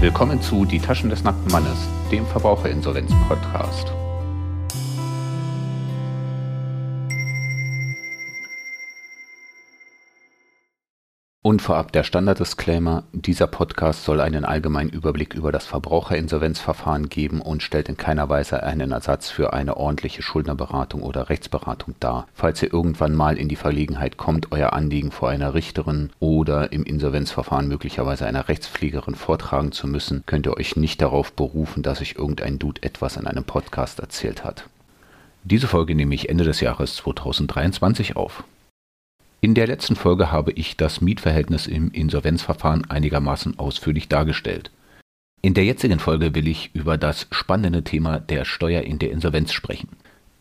Willkommen zu Die Taschen des nackten Mannes, dem Verbraucherinsolvenz-Podcast. Und vorab der Standard-Disclaimer, dieser Podcast soll einen allgemeinen Überblick über das Verbraucherinsolvenzverfahren geben und stellt in keiner Weise einen Ersatz für eine ordentliche Schuldnerberatung oder Rechtsberatung dar. Falls ihr irgendwann mal in die Verlegenheit kommt, euer Anliegen vor einer Richterin oder im Insolvenzverfahren möglicherweise einer Rechtspflegerin vortragen zu müssen, könnt ihr euch nicht darauf berufen, dass euch irgendein Dude etwas in einem Podcast erzählt hat. Diese Folge nehme ich Ende des Jahres 2023 auf. In der letzten Folge habe ich das Mietverhältnis im Insolvenzverfahren einigermaßen ausführlich dargestellt. In der jetzigen Folge will ich über das spannende Thema der Steuer in der Insolvenz sprechen.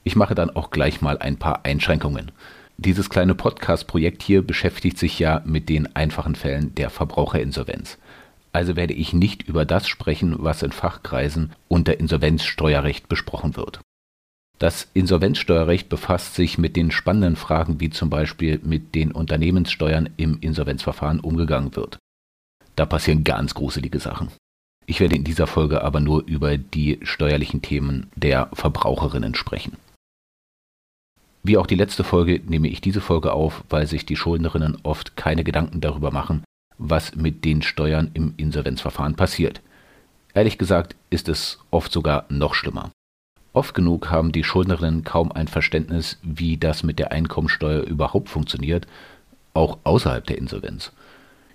Ich mache dann auch gleich mal ein paar Einschränkungen. Dieses kleine Podcast-Projekt hier beschäftigt sich ja mit den einfachen Fällen der Verbraucherinsolvenz. Also werde ich nicht über das sprechen, was in Fachkreisen unter Insolvenzsteuerrecht besprochen wird. Das Insolvenzsteuerrecht befasst sich mit den spannenden Fragen, wie zum Beispiel mit den Unternehmenssteuern im Insolvenzverfahren umgegangen wird. Da passieren ganz gruselige Sachen. Ich werde in dieser Folge aber nur über die steuerlichen Themen der Verbraucherinnen sprechen. Wie auch die letzte Folge nehme ich diese Folge auf, weil sich die Schuldnerinnen oft keine Gedanken darüber machen, was mit den Steuern im Insolvenzverfahren passiert. Ehrlich gesagt ist es oft sogar noch schlimmer. Oft genug haben die Schuldnerinnen kaum ein Verständnis, wie das mit der Einkommensteuer überhaupt funktioniert, auch außerhalb der Insolvenz.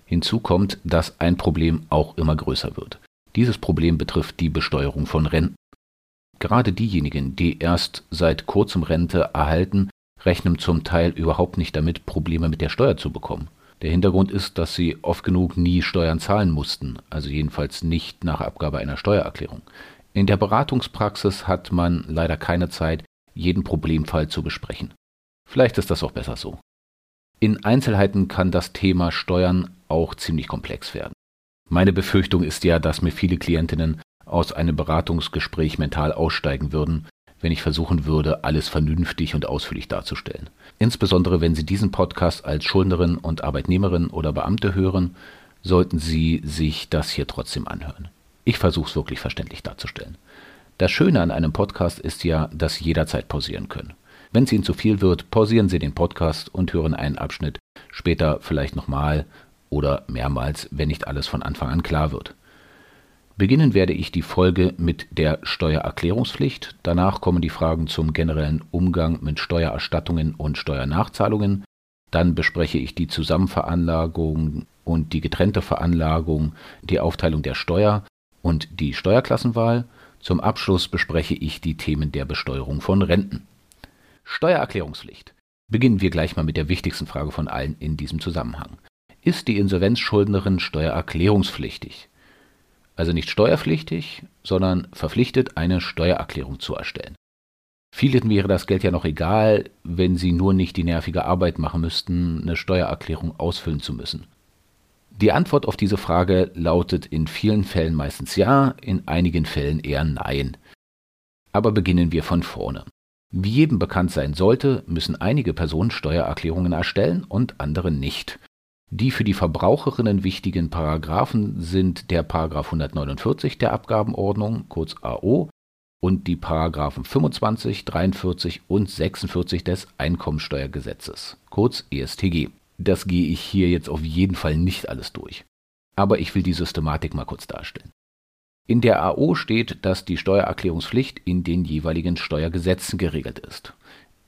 Hinzu kommt, dass ein Problem auch immer größer wird. Dieses Problem betrifft die Besteuerung von Renten. Gerade diejenigen, die erst seit kurzem Rente erhalten, rechnen zum Teil überhaupt nicht damit, Probleme mit der Steuer zu bekommen. Der Hintergrund ist, dass sie oft genug nie Steuern zahlen mussten, also jedenfalls nicht nach Abgabe einer Steuererklärung. In der Beratungspraxis hat man leider keine Zeit, jeden Problemfall zu besprechen. Vielleicht ist das auch besser so. In Einzelheiten kann das Thema Steuern auch ziemlich komplex werden. Meine Befürchtung ist ja, dass mir viele Klientinnen aus einem Beratungsgespräch mental aussteigen würden, wenn ich versuchen würde, alles vernünftig und ausführlich darzustellen. Insbesondere wenn Sie diesen Podcast als Schuldnerin und Arbeitnehmerin oder Beamte hören, sollten Sie sich das hier trotzdem anhören. Ich versuche es wirklich verständlich darzustellen. Das Schöne an einem Podcast ist ja, dass Sie jederzeit pausieren können. Wenn es Ihnen zu viel wird, pausieren Sie den Podcast und hören einen Abschnitt später vielleicht nochmal oder mehrmals, wenn nicht alles von Anfang an klar wird. Beginnen werde ich die Folge mit der Steuererklärungspflicht. Danach kommen die Fragen zum generellen Umgang mit Steuererstattungen und Steuernachzahlungen. Dann bespreche ich die Zusammenveranlagung und die getrennte Veranlagung, die Aufteilung der Steuer und die Steuerklassenwahl. Zum Abschluss bespreche ich die Themen der Besteuerung von Renten. Steuererklärungspflicht. Beginnen wir gleich mal mit der wichtigsten Frage von allen in diesem Zusammenhang. Ist die Insolvenzschuldnerin steuererklärungspflichtig? Also nicht steuerpflichtig, sondern verpflichtet, eine Steuererklärung zu erstellen. Vielen wäre das Geld ja noch egal, wenn sie nur nicht die nervige Arbeit machen müssten, eine Steuererklärung ausfüllen zu müssen. Die Antwort auf diese Frage lautet in vielen Fällen meistens ja, in einigen Fällen eher nein. Aber beginnen wir von vorne. Wie jedem bekannt sein sollte, müssen einige Personen Steuererklärungen erstellen und andere nicht. Die für die Verbraucherinnen wichtigen Paragraphen sind der Paragraph 149 der Abgabenordnung, kurz AO, und die Paragraphen 25, 43 und 46 des Einkommensteuergesetzes, kurz ESTG. Das gehe ich hier jetzt auf jeden Fall nicht alles durch. Aber ich will die Systematik mal kurz darstellen. In der AO steht, dass die Steuererklärungspflicht in den jeweiligen Steuergesetzen geregelt ist.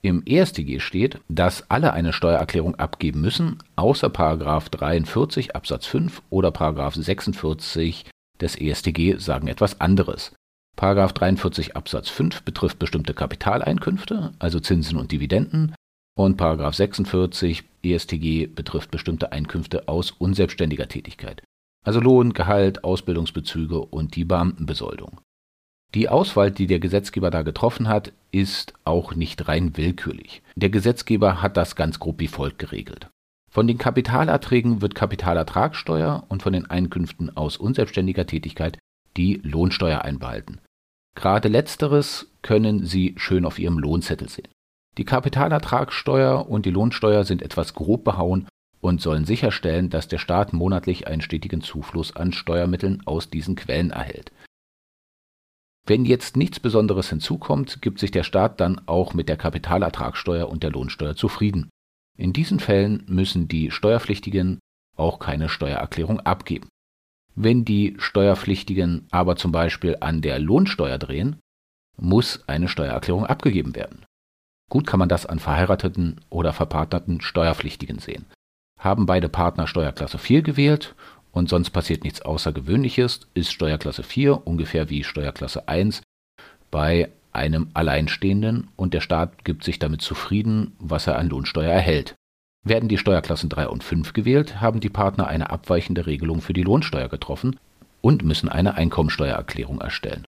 Im EStG steht, dass alle eine Steuererklärung abgeben müssen, außer 43 Absatz 5 oder 46 des EStG sagen etwas anderes. 43 Absatz 5 betrifft bestimmte Kapitaleinkünfte, also Zinsen und Dividenden, und 46 ESTG betrifft bestimmte Einkünfte aus unselbstständiger Tätigkeit, also Lohn, Gehalt, Ausbildungsbezüge und die Beamtenbesoldung. Die Auswahl, die der Gesetzgeber da getroffen hat, ist auch nicht rein willkürlich. Der Gesetzgeber hat das ganz grob wie folgt geregelt. Von den Kapitalerträgen wird Kapitalertragssteuer und von den Einkünften aus unselbstständiger Tätigkeit die Lohnsteuer einbehalten. Gerade letzteres können Sie schön auf Ihrem Lohnzettel sehen. Die Kapitalertragssteuer und die Lohnsteuer sind etwas grob behauen und sollen sicherstellen, dass der Staat monatlich einen stetigen Zufluss an Steuermitteln aus diesen Quellen erhält. Wenn jetzt nichts Besonderes hinzukommt, gibt sich der Staat dann auch mit der Kapitalertragssteuer und der Lohnsteuer zufrieden. In diesen Fällen müssen die Steuerpflichtigen auch keine Steuererklärung abgeben. Wenn die Steuerpflichtigen aber zum Beispiel an der Lohnsteuer drehen, muss eine Steuererklärung abgegeben werden. Gut kann man das an verheirateten oder verpartnerten Steuerpflichtigen sehen. Haben beide Partner Steuerklasse 4 gewählt und sonst passiert nichts Außergewöhnliches, ist Steuerklasse 4 ungefähr wie Steuerklasse 1 bei einem Alleinstehenden und der Staat gibt sich damit zufrieden, was er an Lohnsteuer erhält. Werden die Steuerklassen 3 und 5 gewählt, haben die Partner eine abweichende Regelung für die Lohnsteuer getroffen und müssen eine Einkommensteuererklärung erstellen.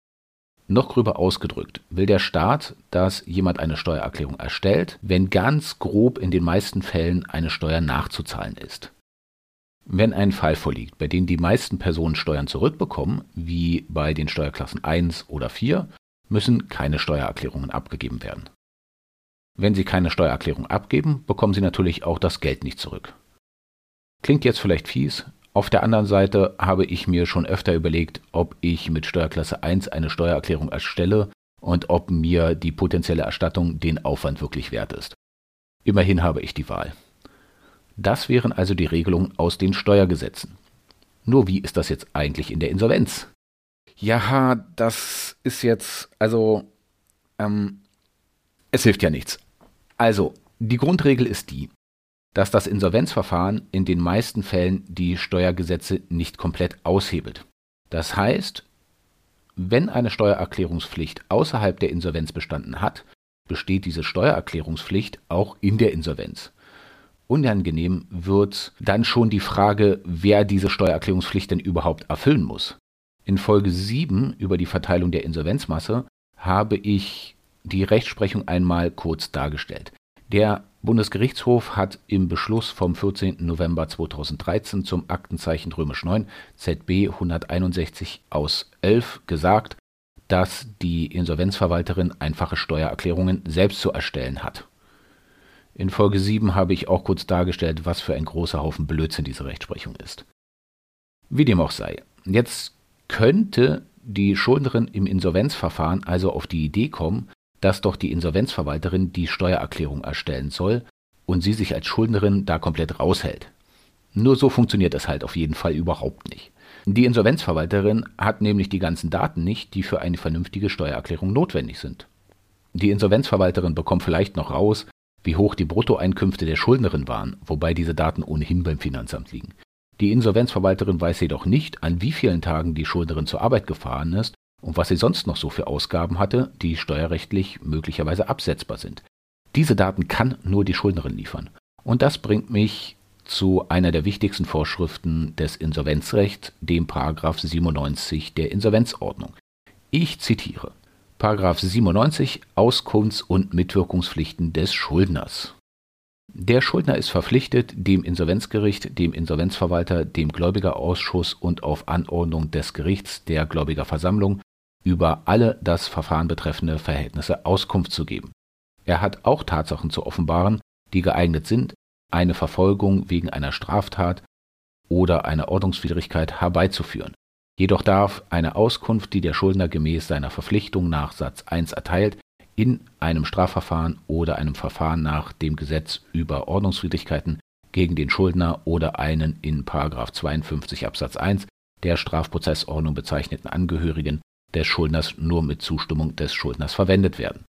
Noch gröber ausgedrückt will der Staat, dass jemand eine Steuererklärung erstellt, wenn ganz grob in den meisten Fällen eine Steuer nachzuzahlen ist. Wenn ein Fall vorliegt, bei dem die meisten Personen Steuern zurückbekommen, wie bei den Steuerklassen 1 oder 4, müssen keine Steuererklärungen abgegeben werden. Wenn Sie keine Steuererklärung abgeben, bekommen Sie natürlich auch das Geld nicht zurück. Klingt jetzt vielleicht fies, auf der anderen Seite habe ich mir schon öfter überlegt, ob ich mit Steuerklasse 1 eine Steuererklärung erstelle und ob mir die potenzielle Erstattung den Aufwand wirklich wert ist. Immerhin habe ich die Wahl. Das wären also die Regelungen aus den Steuergesetzen. Nur wie ist das jetzt eigentlich in der Insolvenz? Ja, das ist jetzt, also, ähm, es hilft ja nichts. Also, die Grundregel ist die, dass das Insolvenzverfahren in den meisten Fällen die Steuergesetze nicht komplett aushebelt. Das heißt, wenn eine Steuererklärungspflicht außerhalb der Insolvenz bestanden hat, besteht diese Steuererklärungspflicht auch in der Insolvenz. Unangenehm wird dann schon die Frage, wer diese Steuererklärungspflicht denn überhaupt erfüllen muss. In Folge 7 über die Verteilung der Insolvenzmasse habe ich die Rechtsprechung einmal kurz dargestellt. Der Bundesgerichtshof hat im Beschluss vom 14. November 2013 zum Aktenzeichen römisch 9 ZB 161 aus 11 gesagt, dass die Insolvenzverwalterin einfache Steuererklärungen selbst zu erstellen hat. In Folge 7 habe ich auch kurz dargestellt, was für ein großer Haufen Blödsinn diese Rechtsprechung ist. Wie dem auch sei, jetzt könnte die Schuldnerin im Insolvenzverfahren also auf die Idee kommen, dass doch die Insolvenzverwalterin die Steuererklärung erstellen soll und sie sich als Schuldnerin da komplett raushält. Nur so funktioniert es halt auf jeden Fall überhaupt nicht. Die Insolvenzverwalterin hat nämlich die ganzen Daten nicht, die für eine vernünftige Steuererklärung notwendig sind. Die Insolvenzverwalterin bekommt vielleicht noch raus, wie hoch die Bruttoeinkünfte der Schuldnerin waren, wobei diese Daten ohnehin beim Finanzamt liegen. Die Insolvenzverwalterin weiß jedoch nicht, an wie vielen Tagen die Schuldnerin zur Arbeit gefahren ist und was sie sonst noch so für Ausgaben hatte, die steuerrechtlich möglicherweise absetzbar sind. Diese Daten kann nur die Schuldnerin liefern. Und das bringt mich zu einer der wichtigsten Vorschriften des Insolvenzrechts, dem Paragraph 97 der Insolvenzordnung. Ich zitiere: Paragraph 97 Auskunfts- und Mitwirkungspflichten des Schuldners. Der Schuldner ist verpflichtet, dem Insolvenzgericht, dem Insolvenzverwalter, dem Gläubigerausschuss und auf Anordnung des Gerichts der Gläubigerversammlung über alle das Verfahren betreffende Verhältnisse Auskunft zu geben. Er hat auch Tatsachen zu offenbaren, die geeignet sind, eine Verfolgung wegen einer Straftat oder einer Ordnungswidrigkeit herbeizuführen. Jedoch darf eine Auskunft, die der Schuldner gemäß seiner Verpflichtung nach Satz 1 erteilt, in einem Strafverfahren oder einem Verfahren nach dem Gesetz über Ordnungswidrigkeiten gegen den Schuldner oder einen in 52 Absatz 1 der Strafprozessordnung bezeichneten Angehörigen des Schuldners nur mit Zustimmung des Schuldners verwendet werden.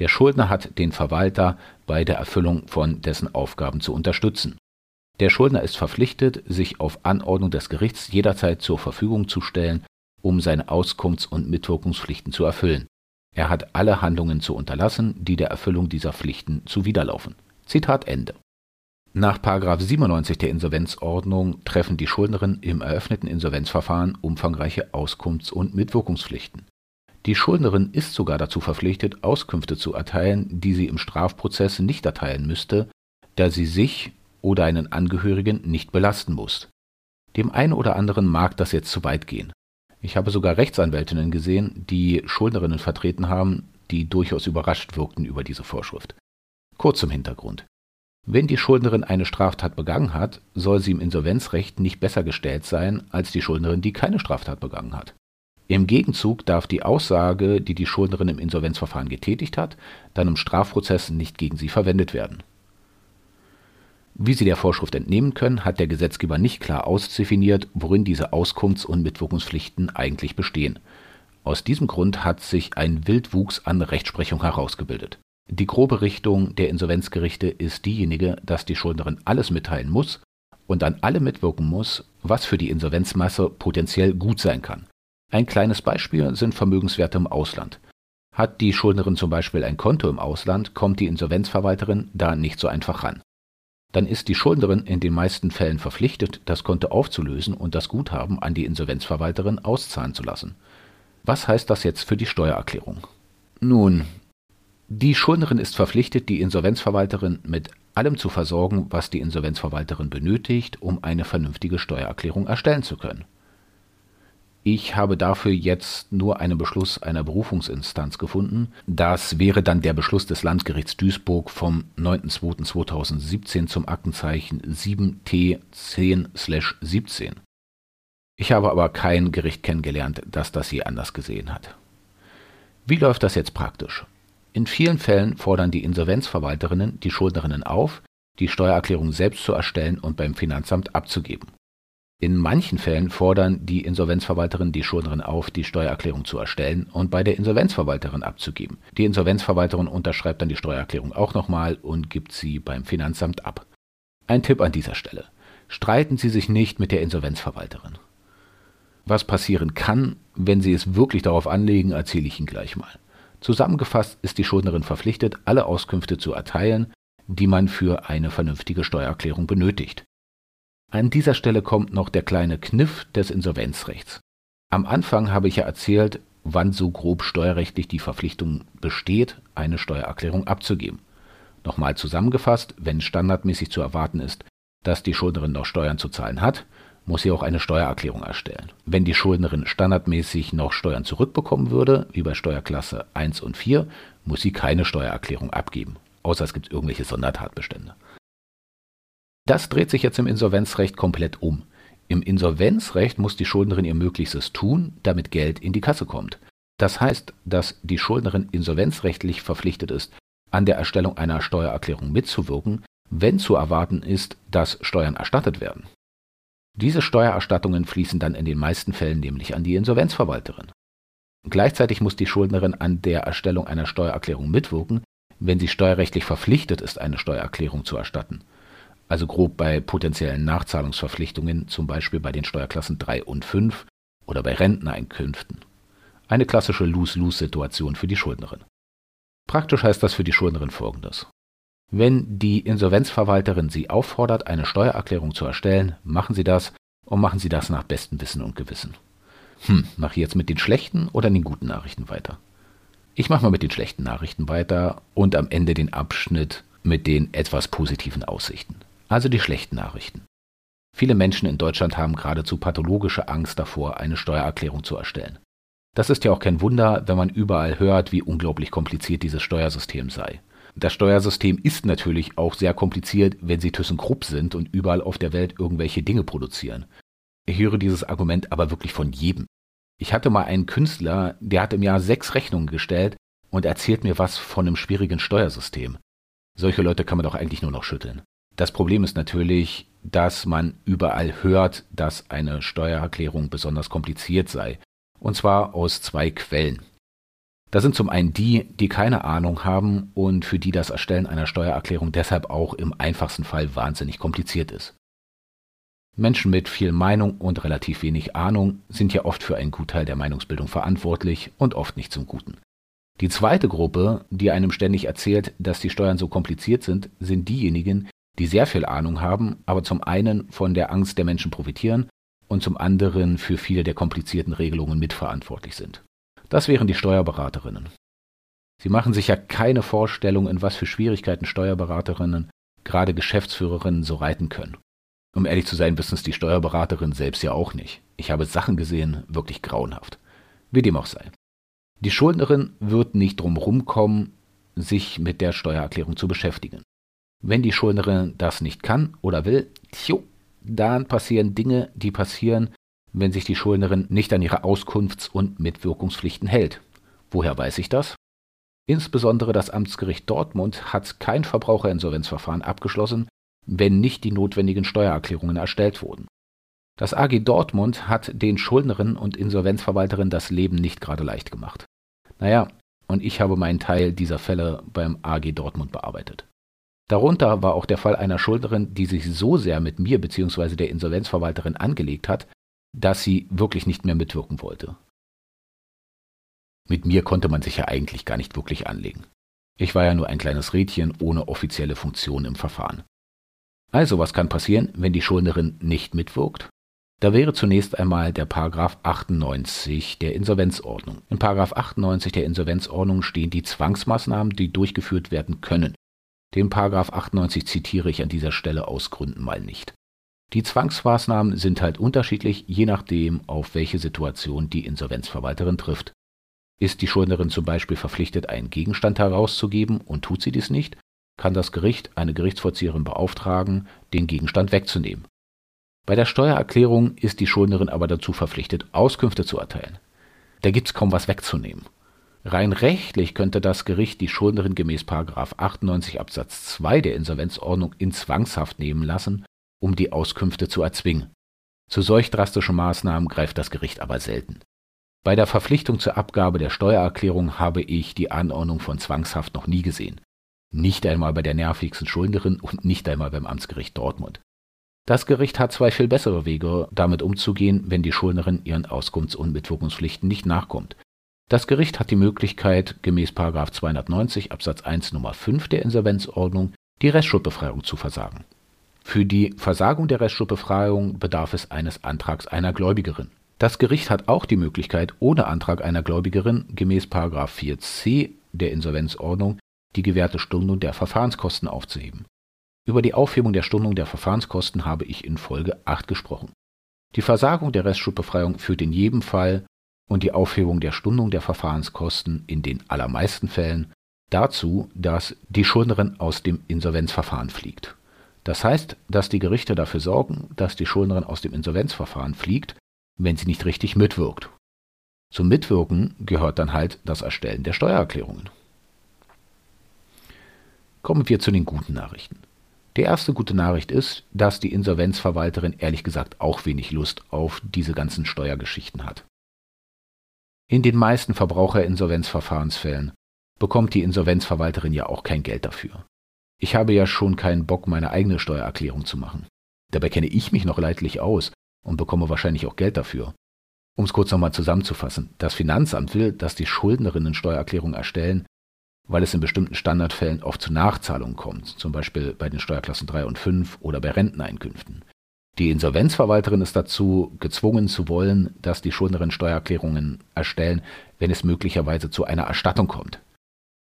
Der Schuldner hat den Verwalter bei der Erfüllung von dessen Aufgaben zu unterstützen. Der Schuldner ist verpflichtet, sich auf Anordnung des Gerichts jederzeit zur Verfügung zu stellen, um seine Auskunfts- und Mitwirkungspflichten zu erfüllen. Er hat alle Handlungen zu unterlassen, die der Erfüllung dieser Pflichten zuwiderlaufen. Zitat Ende. Nach 97 der Insolvenzordnung treffen die Schuldnerin im eröffneten Insolvenzverfahren umfangreiche Auskunfts- und Mitwirkungspflichten. Die Schuldnerin ist sogar dazu verpflichtet, Auskünfte zu erteilen, die sie im Strafprozess nicht erteilen müsste, da sie sich oder einen Angehörigen nicht belasten muss. Dem einen oder anderen mag das jetzt zu weit gehen. Ich habe sogar Rechtsanwältinnen gesehen, die Schuldnerinnen vertreten haben, die durchaus überrascht wirkten über diese Vorschrift. Kurz zum Hintergrund. Wenn die Schuldnerin eine Straftat begangen hat, soll sie im Insolvenzrecht nicht besser gestellt sein als die Schuldnerin, die keine Straftat begangen hat. Im Gegenzug darf die Aussage, die die Schuldnerin im Insolvenzverfahren getätigt hat, dann im Strafprozess nicht gegen sie verwendet werden. Wie Sie der Vorschrift entnehmen können, hat der Gesetzgeber nicht klar ausdefiniert, worin diese Auskunfts- und Mitwirkungspflichten eigentlich bestehen. Aus diesem Grund hat sich ein Wildwuchs an Rechtsprechung herausgebildet. Die grobe Richtung der Insolvenzgerichte ist diejenige, dass die Schuldnerin alles mitteilen muss und an alle mitwirken muss, was für die Insolvenzmasse potenziell gut sein kann. Ein kleines Beispiel sind Vermögenswerte im Ausland. Hat die Schuldnerin zum Beispiel ein Konto im Ausland, kommt die Insolvenzverwalterin da nicht so einfach ran. Dann ist die Schuldnerin in den meisten Fällen verpflichtet, das Konto aufzulösen und das Guthaben an die Insolvenzverwalterin auszahlen zu lassen. Was heißt das jetzt für die Steuererklärung? Nun, die Schuldnerin ist verpflichtet, die Insolvenzverwalterin mit allem zu versorgen, was die Insolvenzverwalterin benötigt, um eine vernünftige Steuererklärung erstellen zu können. Ich habe dafür jetzt nur einen Beschluss einer Berufungsinstanz gefunden. Das wäre dann der Beschluss des Landgerichts Duisburg vom 9.2.2017 zum Aktenzeichen 7T10/17. Ich habe aber kein Gericht kennengelernt, das das je anders gesehen hat. Wie läuft das jetzt praktisch? In vielen Fällen fordern die Insolvenzverwalterinnen die Schuldnerinnen auf, die Steuererklärung selbst zu erstellen und beim Finanzamt abzugeben. In manchen Fällen fordern die Insolvenzverwalterinnen die Schuldnerin auf, die Steuererklärung zu erstellen und bei der Insolvenzverwalterin abzugeben. Die Insolvenzverwalterin unterschreibt dann die Steuererklärung auch nochmal und gibt sie beim Finanzamt ab. Ein Tipp an dieser Stelle. Streiten Sie sich nicht mit der Insolvenzverwalterin. Was passieren kann, wenn Sie es wirklich darauf anlegen, erzähle ich Ihnen gleich mal. Zusammengefasst ist die Schuldnerin verpflichtet, alle Auskünfte zu erteilen, die man für eine vernünftige Steuererklärung benötigt. An dieser Stelle kommt noch der kleine Kniff des Insolvenzrechts. Am Anfang habe ich ja erzählt, wann so grob steuerrechtlich die Verpflichtung besteht, eine Steuererklärung abzugeben. Nochmal zusammengefasst, wenn standardmäßig zu erwarten ist, dass die Schuldnerin noch Steuern zu zahlen hat, muss sie auch eine Steuererklärung erstellen. Wenn die Schuldnerin standardmäßig noch Steuern zurückbekommen würde, wie bei Steuerklasse 1 und 4, muss sie keine Steuererklärung abgeben, außer es gibt irgendwelche Sondertatbestände. Das dreht sich jetzt im Insolvenzrecht komplett um. Im Insolvenzrecht muss die Schuldnerin ihr Möglichstes tun, damit Geld in die Kasse kommt. Das heißt, dass die Schuldnerin insolvenzrechtlich verpflichtet ist, an der Erstellung einer Steuererklärung mitzuwirken, wenn zu erwarten ist, dass Steuern erstattet werden. Diese Steuererstattungen fließen dann in den meisten Fällen nämlich an die Insolvenzverwalterin. Gleichzeitig muss die Schuldnerin an der Erstellung einer Steuererklärung mitwirken, wenn sie steuerrechtlich verpflichtet ist, eine Steuererklärung zu erstatten. Also grob bei potenziellen Nachzahlungsverpflichtungen, zum Beispiel bei den Steuerklassen 3 und 5 oder bei Renteneinkünften. Eine klassische Lose-Lose-Situation für die Schuldnerin. Praktisch heißt das für die Schuldnerin folgendes. Wenn die Insolvenzverwalterin Sie auffordert, eine Steuererklärung zu erstellen, machen Sie das und machen Sie das nach bestem Wissen und Gewissen. Hm, mache ich jetzt mit den schlechten oder den guten Nachrichten weiter? Ich mache mal mit den schlechten Nachrichten weiter und am Ende den Abschnitt mit den etwas positiven Aussichten. Also die schlechten Nachrichten. Viele Menschen in Deutschland haben geradezu pathologische Angst davor, eine Steuererklärung zu erstellen. Das ist ja auch kein Wunder, wenn man überall hört, wie unglaublich kompliziert dieses Steuersystem sei. Das Steuersystem ist natürlich auch sehr kompliziert, wenn Sie ThyssenKrupp sind und überall auf der Welt irgendwelche Dinge produzieren. Ich höre dieses Argument aber wirklich von jedem. Ich hatte mal einen Künstler, der hat im Jahr sechs Rechnungen gestellt und erzählt mir was von einem schwierigen Steuersystem. Solche Leute kann man doch eigentlich nur noch schütteln. Das Problem ist natürlich, dass man überall hört, dass eine Steuererklärung besonders kompliziert sei. Und zwar aus zwei Quellen. Da sind zum einen die, die keine Ahnung haben und für die das Erstellen einer Steuererklärung deshalb auch im einfachsten Fall wahnsinnig kompliziert ist. Menschen mit viel Meinung und relativ wenig Ahnung sind ja oft für einen Gutteil der Meinungsbildung verantwortlich und oft nicht zum Guten. Die zweite Gruppe, die einem ständig erzählt, dass die Steuern so kompliziert sind, sind diejenigen, die sehr viel Ahnung haben, aber zum einen von der Angst der Menschen profitieren und zum anderen für viele der komplizierten Regelungen mitverantwortlich sind. Das wären die Steuerberaterinnen. Sie machen sich ja keine Vorstellung, in was für Schwierigkeiten Steuerberaterinnen, gerade Geschäftsführerinnen, so reiten können. Um ehrlich zu sein, wissen es die Steuerberaterinnen selbst ja auch nicht. Ich habe Sachen gesehen, wirklich grauenhaft. Wie dem auch sei. Die Schuldnerin wird nicht drum rumkommen, sich mit der Steuererklärung zu beschäftigen. Wenn die Schuldnerin das nicht kann oder will, tjo, dann passieren Dinge, die passieren, wenn sich die Schuldnerin nicht an ihre Auskunfts- und Mitwirkungspflichten hält. Woher weiß ich das? Insbesondere das Amtsgericht Dortmund hat kein Verbraucherinsolvenzverfahren abgeschlossen, wenn nicht die notwendigen Steuererklärungen erstellt wurden. Das AG Dortmund hat den Schuldnerinnen und Insolvenzverwalterinnen das Leben nicht gerade leicht gemacht. Naja, und ich habe meinen Teil dieser Fälle beim AG Dortmund bearbeitet. Darunter war auch der Fall einer Schuldnerin, die sich so sehr mit mir bzw. der Insolvenzverwalterin angelegt hat, dass sie wirklich nicht mehr mitwirken wollte. Mit mir konnte man sich ja eigentlich gar nicht wirklich anlegen. Ich war ja nur ein kleines Rädchen ohne offizielle Funktion im Verfahren. Also, was kann passieren, wenn die Schuldnerin nicht mitwirkt? Da wäre zunächst einmal der Paragraph 98 der Insolvenzordnung. In Paragraph 98 der Insolvenzordnung stehen die Zwangsmaßnahmen, die durchgeführt werden können. Den Paragraph 98 zitiere ich an dieser Stelle aus Gründen mal nicht. Die Zwangsmaßnahmen sind halt unterschiedlich, je nachdem, auf welche Situation die Insolvenzverwalterin trifft. Ist die Schuldnerin zum Beispiel verpflichtet, einen Gegenstand herauszugeben und tut sie dies nicht, kann das Gericht eine Gerichtsvollzieherin beauftragen, den Gegenstand wegzunehmen. Bei der Steuererklärung ist die Schuldnerin aber dazu verpflichtet, Auskünfte zu erteilen. Da gibt es kaum was wegzunehmen. Rein rechtlich könnte das Gericht die Schuldnerin gemäß 98 Absatz 2 der Insolvenzordnung in Zwangshaft nehmen lassen, um die Auskünfte zu erzwingen. Zu solch drastischen Maßnahmen greift das Gericht aber selten. Bei der Verpflichtung zur Abgabe der Steuererklärung habe ich die Anordnung von Zwangshaft noch nie gesehen. Nicht einmal bei der nervigsten Schuldnerin und nicht einmal beim Amtsgericht Dortmund. Das Gericht hat zwei viel bessere Wege, damit umzugehen, wenn die Schuldnerin ihren Auskunfts- und Mitwirkungspflichten nicht nachkommt. Das Gericht hat die Möglichkeit, gemäß 290 Absatz 1 Nummer 5 der Insolvenzordnung die Restschuldbefreiung zu versagen. Für die Versagung der Restschuldbefreiung bedarf es eines Antrags einer Gläubigerin. Das Gericht hat auch die Möglichkeit, ohne Antrag einer Gläubigerin gemäß 4c der Insolvenzordnung die gewährte Stundung der Verfahrenskosten aufzuheben. Über die Aufhebung der Stundung der Verfahrenskosten habe ich in Folge 8 gesprochen. Die Versagung der Restschuldbefreiung führt in jedem Fall und die Aufhebung der Stundung der Verfahrenskosten in den allermeisten Fällen dazu, dass die Schuldnerin aus dem Insolvenzverfahren fliegt. Das heißt, dass die Gerichte dafür sorgen, dass die Schuldnerin aus dem Insolvenzverfahren fliegt, wenn sie nicht richtig mitwirkt. Zum Mitwirken gehört dann halt das Erstellen der Steuererklärungen. Kommen wir zu den guten Nachrichten. Die erste gute Nachricht ist, dass die Insolvenzverwalterin ehrlich gesagt auch wenig Lust auf diese ganzen Steuergeschichten hat. In den meisten Verbraucherinsolvenzverfahrensfällen bekommt die Insolvenzverwalterin ja auch kein Geld dafür. Ich habe ja schon keinen Bock, meine eigene Steuererklärung zu machen. Dabei kenne ich mich noch leidlich aus und bekomme wahrscheinlich auch Geld dafür. Um es kurz nochmal zusammenzufassen, das Finanzamt will, dass die Schuldnerinnen Steuererklärungen erstellen, weil es in bestimmten Standardfällen oft zu Nachzahlungen kommt, zum Beispiel bei den Steuerklassen 3 und 5 oder bei Renteneinkünften. Die Insolvenzverwalterin ist dazu gezwungen zu wollen, dass die Schuldnerin Steuererklärungen erstellen, wenn es möglicherweise zu einer Erstattung kommt.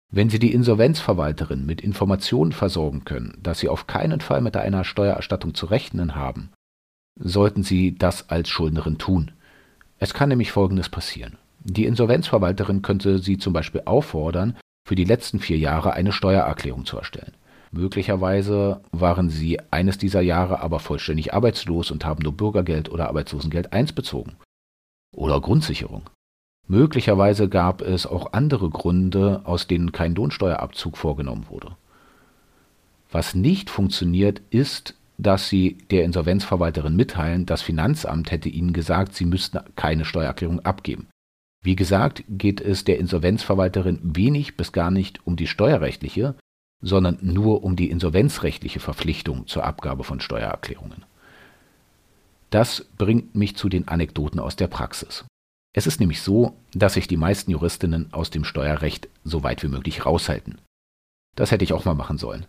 Wenn Sie die Insolvenzverwalterin mit Informationen versorgen können, dass Sie auf keinen Fall mit einer Steuererstattung zu rechnen haben, sollten Sie das als Schuldnerin tun. Es kann nämlich Folgendes passieren. Die Insolvenzverwalterin könnte Sie zum Beispiel auffordern, für die letzten vier Jahre eine Steuererklärung zu erstellen. Möglicherweise waren Sie eines dieser Jahre aber vollständig arbeitslos und haben nur Bürgergeld oder Arbeitslosengeld 1 bezogen. Oder Grundsicherung. Möglicherweise gab es auch andere Gründe, aus denen kein Lohnsteuerabzug vorgenommen wurde. Was nicht funktioniert, ist, dass Sie der Insolvenzverwalterin mitteilen, das Finanzamt hätte Ihnen gesagt, Sie müssten keine Steuererklärung abgeben. Wie gesagt, geht es der Insolvenzverwalterin wenig bis gar nicht um die steuerrechtliche, sondern nur um die insolvenzrechtliche Verpflichtung zur Abgabe von Steuererklärungen. Das bringt mich zu den Anekdoten aus der Praxis. Es ist nämlich so, dass sich die meisten Juristinnen aus dem Steuerrecht so weit wie möglich raushalten. Das hätte ich auch mal machen sollen.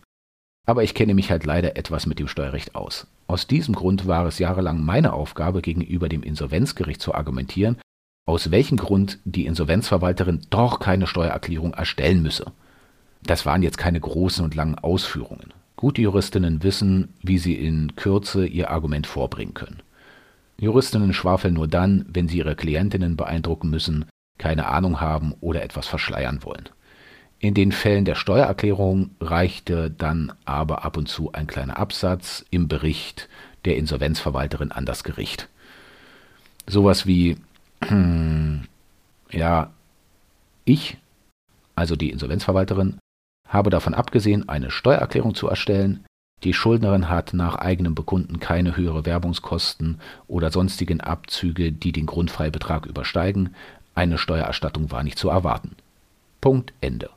Aber ich kenne mich halt leider etwas mit dem Steuerrecht aus. Aus diesem Grund war es jahrelang meine Aufgabe, gegenüber dem Insolvenzgericht zu argumentieren, aus welchem Grund die Insolvenzverwalterin doch keine Steuererklärung erstellen müsse. Das waren jetzt keine großen und langen Ausführungen. Gute Juristinnen wissen, wie sie in Kürze ihr Argument vorbringen können. Juristinnen schwafeln nur dann, wenn sie ihre Klientinnen beeindrucken müssen, keine Ahnung haben oder etwas verschleiern wollen. In den Fällen der Steuererklärung reichte dann aber ab und zu ein kleiner Absatz im Bericht der Insolvenzverwalterin an das Gericht. Sowas wie, ja, ich, also die Insolvenzverwalterin, habe davon abgesehen, eine Steuererklärung zu erstellen. Die Schuldnerin hat nach eigenem Bekunden keine höhere Werbungskosten oder sonstigen Abzüge, die den Grundfreibetrag übersteigen. Eine Steuererstattung war nicht zu erwarten. Punkt Ende.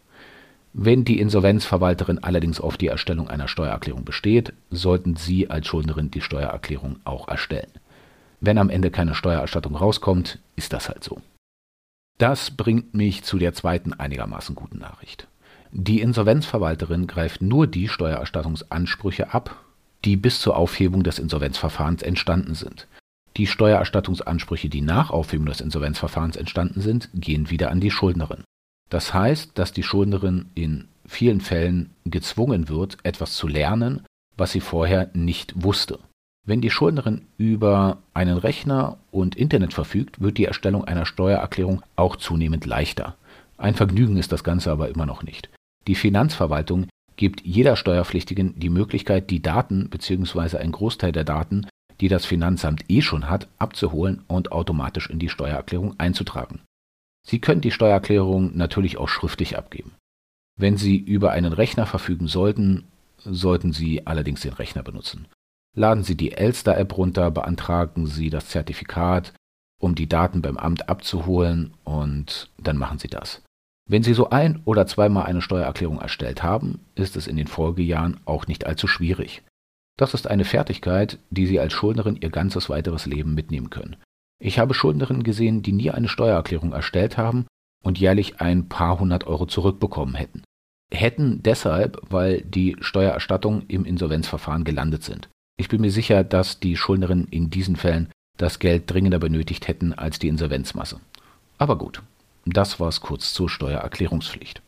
Wenn die Insolvenzverwalterin allerdings auf die Erstellung einer Steuererklärung besteht, sollten Sie als Schuldnerin die Steuererklärung auch erstellen. Wenn am Ende keine Steuererstattung rauskommt, ist das halt so. Das bringt mich zu der zweiten einigermaßen guten Nachricht. Die Insolvenzverwalterin greift nur die Steuererstattungsansprüche ab, die bis zur Aufhebung des Insolvenzverfahrens entstanden sind. Die Steuererstattungsansprüche, die nach Aufhebung des Insolvenzverfahrens entstanden sind, gehen wieder an die Schuldnerin. Das heißt, dass die Schuldnerin in vielen Fällen gezwungen wird, etwas zu lernen, was sie vorher nicht wusste. Wenn die Schuldnerin über einen Rechner und Internet verfügt, wird die Erstellung einer Steuererklärung auch zunehmend leichter. Ein Vergnügen ist das Ganze aber immer noch nicht. Die Finanzverwaltung gibt jeder Steuerpflichtigen die Möglichkeit, die Daten bzw. einen Großteil der Daten, die das Finanzamt eh schon hat, abzuholen und automatisch in die Steuererklärung einzutragen. Sie können die Steuererklärung natürlich auch schriftlich abgeben. Wenn Sie über einen Rechner verfügen sollten, sollten Sie allerdings den Rechner benutzen. Laden Sie die Elster-App runter, beantragen Sie das Zertifikat, um die Daten beim Amt abzuholen und dann machen Sie das. Wenn Sie so ein oder zweimal eine Steuererklärung erstellt haben, ist es in den Folgejahren auch nicht allzu schwierig. Das ist eine Fertigkeit, die Sie als Schuldnerin Ihr ganzes weiteres Leben mitnehmen können. Ich habe Schuldnerinnen gesehen, die nie eine Steuererklärung erstellt haben und jährlich ein paar hundert Euro zurückbekommen hätten. Hätten deshalb, weil die Steuererstattungen im Insolvenzverfahren gelandet sind. Ich bin mir sicher, dass die Schuldnerinnen in diesen Fällen das Geld dringender benötigt hätten als die Insolvenzmasse. Aber gut, das war's kurz zur Steuererklärungspflicht.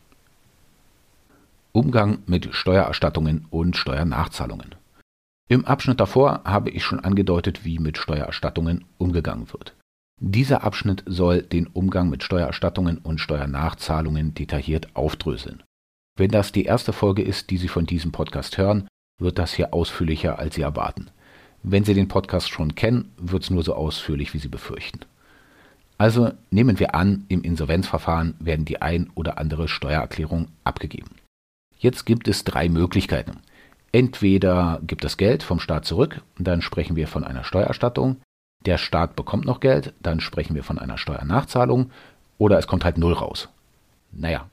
Umgang mit Steuererstattungen und Steuernachzahlungen. Im Abschnitt davor habe ich schon angedeutet, wie mit Steuererstattungen umgegangen wird. Dieser Abschnitt soll den Umgang mit Steuererstattungen und Steuernachzahlungen detailliert aufdröseln. Wenn das die erste Folge ist, die Sie von diesem Podcast hören, wird das hier ausführlicher, als Sie erwarten. Wenn Sie den Podcast schon kennen, wird es nur so ausführlich, wie Sie befürchten. Also nehmen wir an, im Insolvenzverfahren werden die ein oder andere Steuererklärung abgegeben. Jetzt gibt es drei Möglichkeiten. Entweder gibt es Geld vom Staat zurück, dann sprechen wir von einer Steuererstattung. Der Staat bekommt noch Geld, dann sprechen wir von einer Steuernachzahlung. Oder es kommt halt null raus. Naja,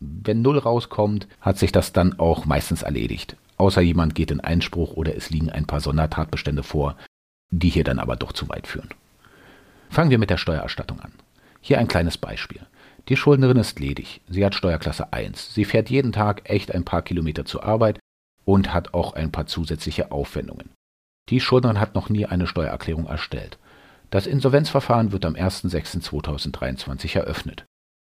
wenn null rauskommt, hat sich das dann auch meistens erledigt. Außer jemand geht in Einspruch oder es liegen ein paar Sondertatbestände vor, die hier dann aber doch zu weit führen. Fangen wir mit der Steuererstattung an. Hier ein kleines Beispiel. Die Schuldnerin ist ledig. Sie hat Steuerklasse 1. Sie fährt jeden Tag echt ein paar Kilometer zur Arbeit und hat auch ein paar zusätzliche Aufwendungen. Die Schuldnerin hat noch nie eine Steuererklärung erstellt. Das Insolvenzverfahren wird am 01.06.2023 eröffnet.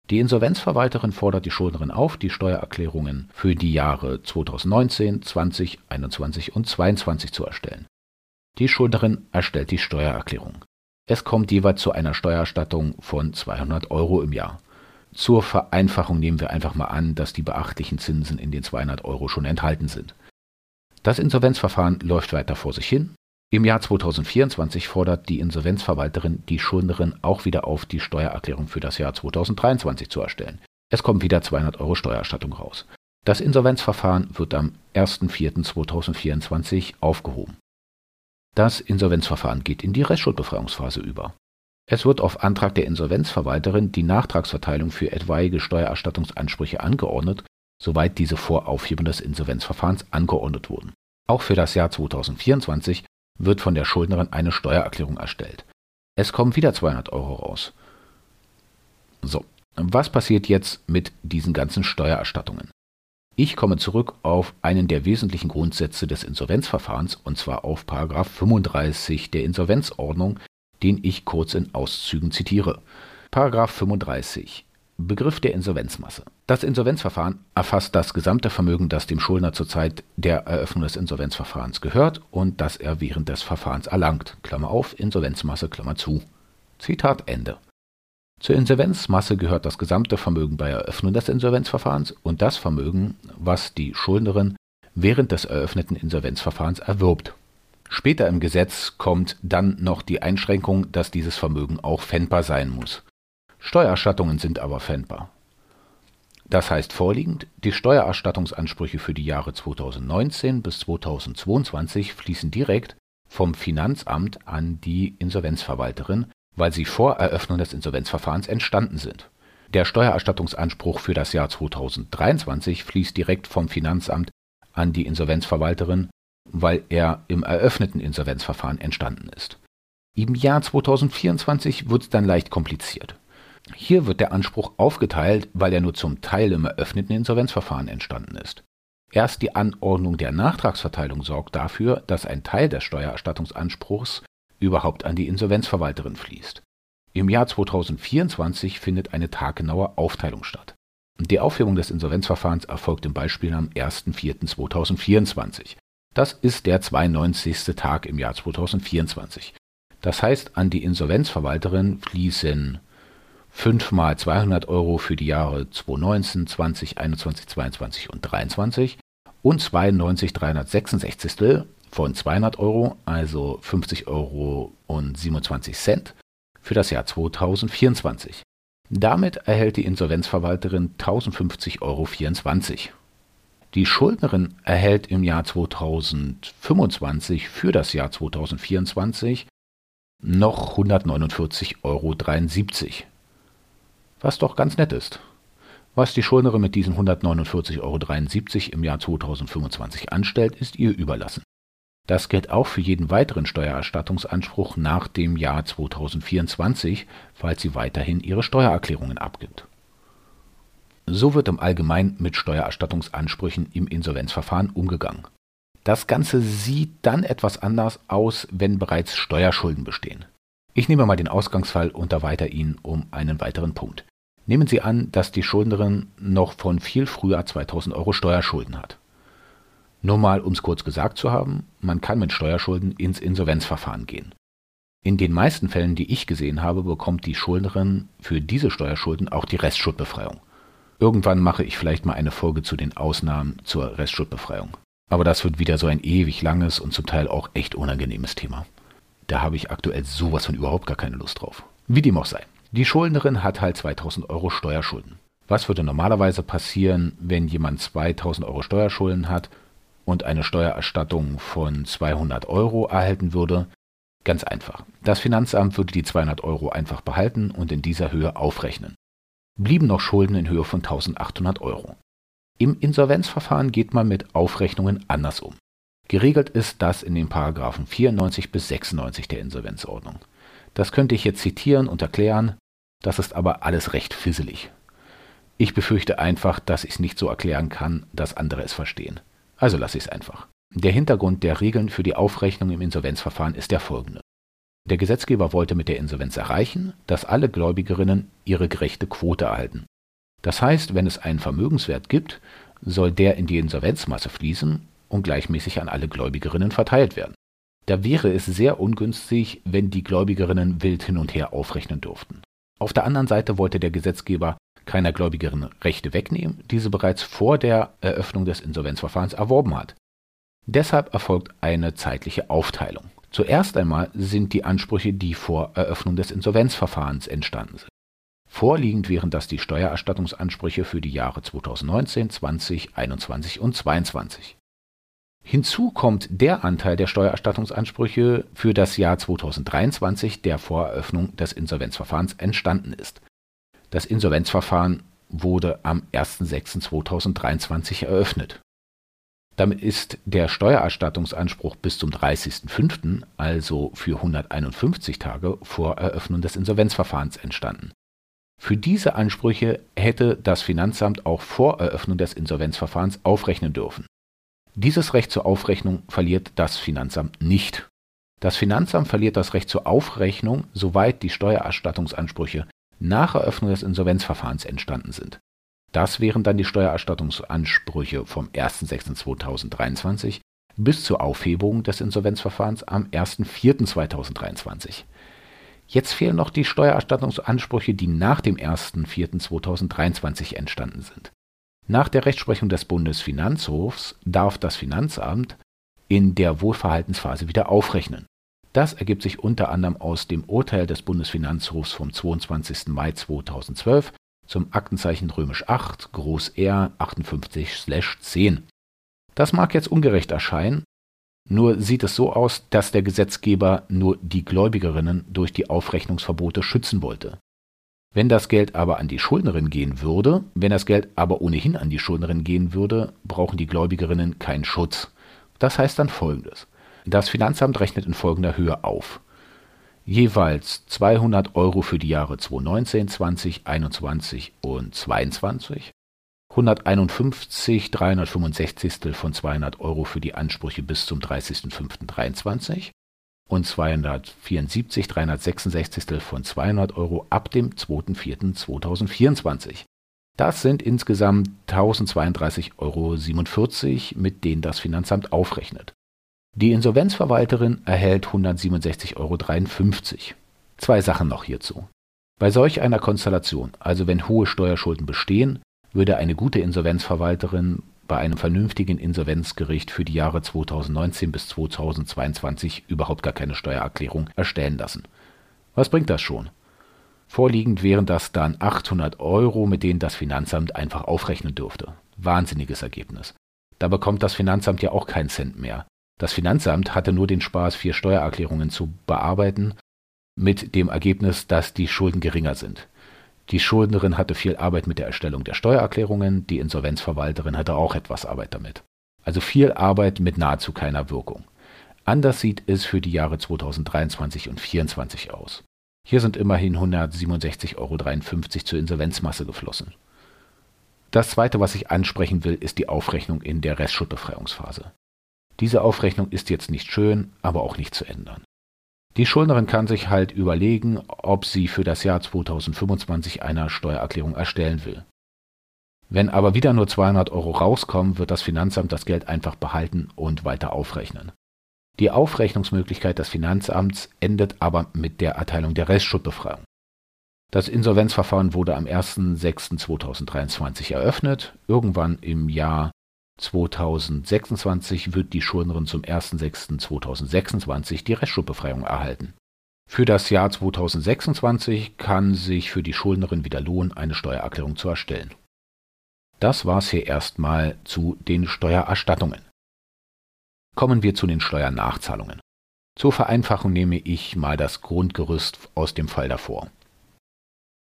Die Insolvenzverwalterin fordert die Schuldnerin auf, die Steuererklärungen für die Jahre 2019, 20, 21 und 22 zu erstellen. Die Schuldnerin erstellt die Steuererklärung. Es kommt jeweils zu einer Steuererstattung von 200 Euro im Jahr. Zur Vereinfachung nehmen wir einfach mal an, dass die beachtlichen Zinsen in den 200 Euro schon enthalten sind. Das Insolvenzverfahren läuft weiter vor sich hin. Im Jahr 2024 fordert die Insolvenzverwalterin die Schuldnerin auch wieder auf, die Steuererklärung für das Jahr 2023 zu erstellen. Es kommt wieder 200 Euro Steuererstattung raus. Das Insolvenzverfahren wird am 1.4.2024 aufgehoben. Das Insolvenzverfahren geht in die Restschuldbefreiungsphase über. Es wird auf Antrag der Insolvenzverwalterin die Nachtragsverteilung für etwaige Steuererstattungsansprüche angeordnet, soweit diese vor Aufhebung des Insolvenzverfahrens angeordnet wurden. Auch für das Jahr 2024 wird von der Schuldnerin eine Steuererklärung erstellt. Es kommen wieder 200 Euro raus. So, was passiert jetzt mit diesen ganzen Steuererstattungen? Ich komme zurück auf einen der wesentlichen Grundsätze des Insolvenzverfahrens, und zwar auf 35 der Insolvenzordnung, den ich kurz in Auszügen zitiere. Paragraph 35 Begriff der Insolvenzmasse. Das Insolvenzverfahren erfasst das gesamte Vermögen, das dem Schuldner zur Zeit der Eröffnung des Insolvenzverfahrens gehört und das er während des Verfahrens erlangt. Klammer auf, Insolvenzmasse, Klammer zu. Zitat Ende. Zur Insolvenzmasse gehört das gesamte Vermögen bei Eröffnung des Insolvenzverfahrens und das Vermögen, was die Schuldnerin während des eröffneten Insolvenzverfahrens erwirbt. Später im Gesetz kommt dann noch die Einschränkung, dass dieses Vermögen auch pfändbar sein muss. Steuererstattungen sind aber pfändbar. Das heißt vorliegend, die Steuererstattungsansprüche für die Jahre 2019 bis 2022 fließen direkt vom Finanzamt an die Insolvenzverwalterin, weil sie vor Eröffnung des Insolvenzverfahrens entstanden sind. Der Steuererstattungsanspruch für das Jahr 2023 fließt direkt vom Finanzamt an die Insolvenzverwalterin, weil er im eröffneten Insolvenzverfahren entstanden ist. Im Jahr 2024 wird es dann leicht kompliziert. Hier wird der Anspruch aufgeteilt, weil er nur zum Teil im eröffneten Insolvenzverfahren entstanden ist. Erst die Anordnung der Nachtragsverteilung sorgt dafür, dass ein Teil des Steuererstattungsanspruchs überhaupt an die Insolvenzverwalterin fließt. Im Jahr 2024 findet eine taggenaue Aufteilung statt. Die Aufhebung des Insolvenzverfahrens erfolgt im Beispiel am 1.4.2024. Das ist der 92. Tag im Jahr 2024. Das heißt, an die Insolvenzverwalterin fließen 5 mal 200 Euro für die Jahre 2019, 20, 21, 22 und 23 und 92 366 von 200 Euro, also 50 Euro und 27 Cent für das Jahr 2024. Damit erhält die Insolvenzverwalterin 1050,24 Euro. Die Schuldnerin erhält im Jahr 2025 für das Jahr 2024 noch 149,73 Euro. Was doch ganz nett ist. Was die Schuldnerin mit diesen 149,73 Euro im Jahr 2025 anstellt, ist ihr überlassen. Das gilt auch für jeden weiteren Steuererstattungsanspruch nach dem Jahr 2024, falls sie weiterhin ihre Steuererklärungen abgibt. So wird im Allgemeinen mit Steuererstattungsansprüchen im Insolvenzverfahren umgegangen. Das Ganze sieht dann etwas anders aus, wenn bereits Steuerschulden bestehen. Ich nehme mal den Ausgangsfall und erweitere ihn um einen weiteren Punkt. Nehmen Sie an, dass die Schuldnerin noch von viel früher 2000 Euro Steuerschulden hat. Nur mal, um es kurz gesagt zu haben, man kann mit Steuerschulden ins Insolvenzverfahren gehen. In den meisten Fällen, die ich gesehen habe, bekommt die Schuldnerin für diese Steuerschulden auch die Restschuldbefreiung. Irgendwann mache ich vielleicht mal eine Folge zu den Ausnahmen zur Restschuldbefreiung. Aber das wird wieder so ein ewig langes und zum Teil auch echt unangenehmes Thema. Da habe ich aktuell sowas von überhaupt gar keine Lust drauf. Wie dem auch sei. Die Schuldnerin hat halt 2000 Euro Steuerschulden. Was würde normalerweise passieren, wenn jemand 2000 Euro Steuerschulden hat und eine Steuererstattung von 200 Euro erhalten würde? Ganz einfach. Das Finanzamt würde die 200 Euro einfach behalten und in dieser Höhe aufrechnen. Blieben noch Schulden in Höhe von 1800 Euro. Im Insolvenzverfahren geht man mit Aufrechnungen anders um. Geregelt ist das in den Paragraphen 94 bis 96 der Insolvenzordnung. Das könnte ich jetzt zitieren und erklären, das ist aber alles recht fisselig. Ich befürchte einfach, dass ich es nicht so erklären kann, dass andere es verstehen. Also lasse ich es einfach. Der Hintergrund der Regeln für die Aufrechnung im Insolvenzverfahren ist der folgende. Der Gesetzgeber wollte mit der Insolvenz erreichen, dass alle Gläubigerinnen ihre gerechte Quote erhalten. Das heißt, wenn es einen Vermögenswert gibt, soll der in die Insolvenzmasse fließen und gleichmäßig an alle Gläubigerinnen verteilt werden. Da wäre es sehr ungünstig, wenn die Gläubigerinnen wild hin und her aufrechnen dürften. Auf der anderen Seite wollte der Gesetzgeber keiner Gläubigerin Rechte wegnehmen, die sie bereits vor der Eröffnung des Insolvenzverfahrens erworben hat. Deshalb erfolgt eine zeitliche Aufteilung. Zuerst einmal sind die Ansprüche, die vor Eröffnung des Insolvenzverfahrens entstanden sind. Vorliegend wären das die Steuererstattungsansprüche für die Jahre 2019, 20, 21 und 22. Hinzu kommt der Anteil der Steuererstattungsansprüche für das Jahr 2023, der vor Eröffnung des Insolvenzverfahrens entstanden ist. Das Insolvenzverfahren wurde am 01.06.2023 eröffnet. Damit ist der Steuererstattungsanspruch bis zum 30.05., also für 151 Tage vor Eröffnung des Insolvenzverfahrens entstanden. Für diese Ansprüche hätte das Finanzamt auch vor Eröffnung des Insolvenzverfahrens aufrechnen dürfen. Dieses Recht zur Aufrechnung verliert das Finanzamt nicht. Das Finanzamt verliert das Recht zur Aufrechnung, soweit die Steuererstattungsansprüche nach Eröffnung des Insolvenzverfahrens entstanden sind. Das wären dann die Steuererstattungsansprüche vom 01.06.2023 bis zur Aufhebung des Insolvenzverfahrens am 1.04.2023. Jetzt fehlen noch die Steuererstattungsansprüche, die nach dem 1.4.2023 entstanden sind. Nach der Rechtsprechung des Bundesfinanzhofs darf das Finanzamt in der Wohlverhaltensphase wieder aufrechnen. Das ergibt sich unter anderem aus dem Urteil des Bundesfinanzhofs vom 22. Mai 2012 zum Aktenzeichen römisch 8 Groß R 58/10. Das mag jetzt ungerecht erscheinen, nur sieht es so aus, dass der Gesetzgeber nur die Gläubigerinnen durch die Aufrechnungsverbote schützen wollte. Wenn das Geld aber an die Schuldnerin gehen würde, wenn das Geld aber ohnehin an die Schuldnerin gehen würde, brauchen die Gläubigerinnen keinen Schutz. Das heißt dann folgendes. Das Finanzamt rechnet in folgender Höhe auf. Jeweils 200 Euro für die Jahre 2019, 20, 21 und 22 151 365 von 200 Euro für die Ansprüche bis zum 30.05.23 und 274 366 von 200 Euro ab dem 2.04.2024. Das sind insgesamt 1032,47 Euro, mit denen das Finanzamt aufrechnet. Die Insolvenzverwalterin erhält 167,53 Euro. Zwei Sachen noch hierzu. Bei solch einer Konstellation, also wenn hohe Steuerschulden bestehen, würde eine gute Insolvenzverwalterin bei einem vernünftigen Insolvenzgericht für die Jahre 2019 bis 2022 überhaupt gar keine Steuererklärung erstellen lassen. Was bringt das schon? Vorliegend wären das dann 800 Euro, mit denen das Finanzamt einfach aufrechnen dürfte. Wahnsinniges Ergebnis. Da bekommt das Finanzamt ja auch keinen Cent mehr. Das Finanzamt hatte nur den Spaß, vier Steuererklärungen zu bearbeiten, mit dem Ergebnis, dass die Schulden geringer sind. Die Schuldnerin hatte viel Arbeit mit der Erstellung der Steuererklärungen, die Insolvenzverwalterin hatte auch etwas Arbeit damit. Also viel Arbeit mit nahezu keiner Wirkung. Anders sieht es für die Jahre 2023 und 2024 aus. Hier sind immerhin 167,53 Euro zur Insolvenzmasse geflossen. Das zweite, was ich ansprechen will, ist die Aufrechnung in der Restschuldbefreiungsphase. Diese Aufrechnung ist jetzt nicht schön, aber auch nicht zu ändern. Die Schuldnerin kann sich halt überlegen, ob sie für das Jahr 2025 eine Steuererklärung erstellen will. Wenn aber wieder nur 200 Euro rauskommen, wird das Finanzamt das Geld einfach behalten und weiter aufrechnen. Die Aufrechnungsmöglichkeit des Finanzamts endet aber mit der Erteilung der Restschuldbefreiung. Das Insolvenzverfahren wurde am 01.06.2023 eröffnet. Irgendwann im Jahr 2026 wird die Schuldnerin zum 01.06.2026 die Restschuldbefreiung erhalten. Für das Jahr 2026 kann sich für die Schuldnerin wieder lohnen, eine Steuererklärung zu erstellen. Das war's hier erstmal zu den Steuererstattungen. Kommen wir zu den Steuernachzahlungen. Zur Vereinfachung nehme ich mal das Grundgerüst aus dem Fall davor.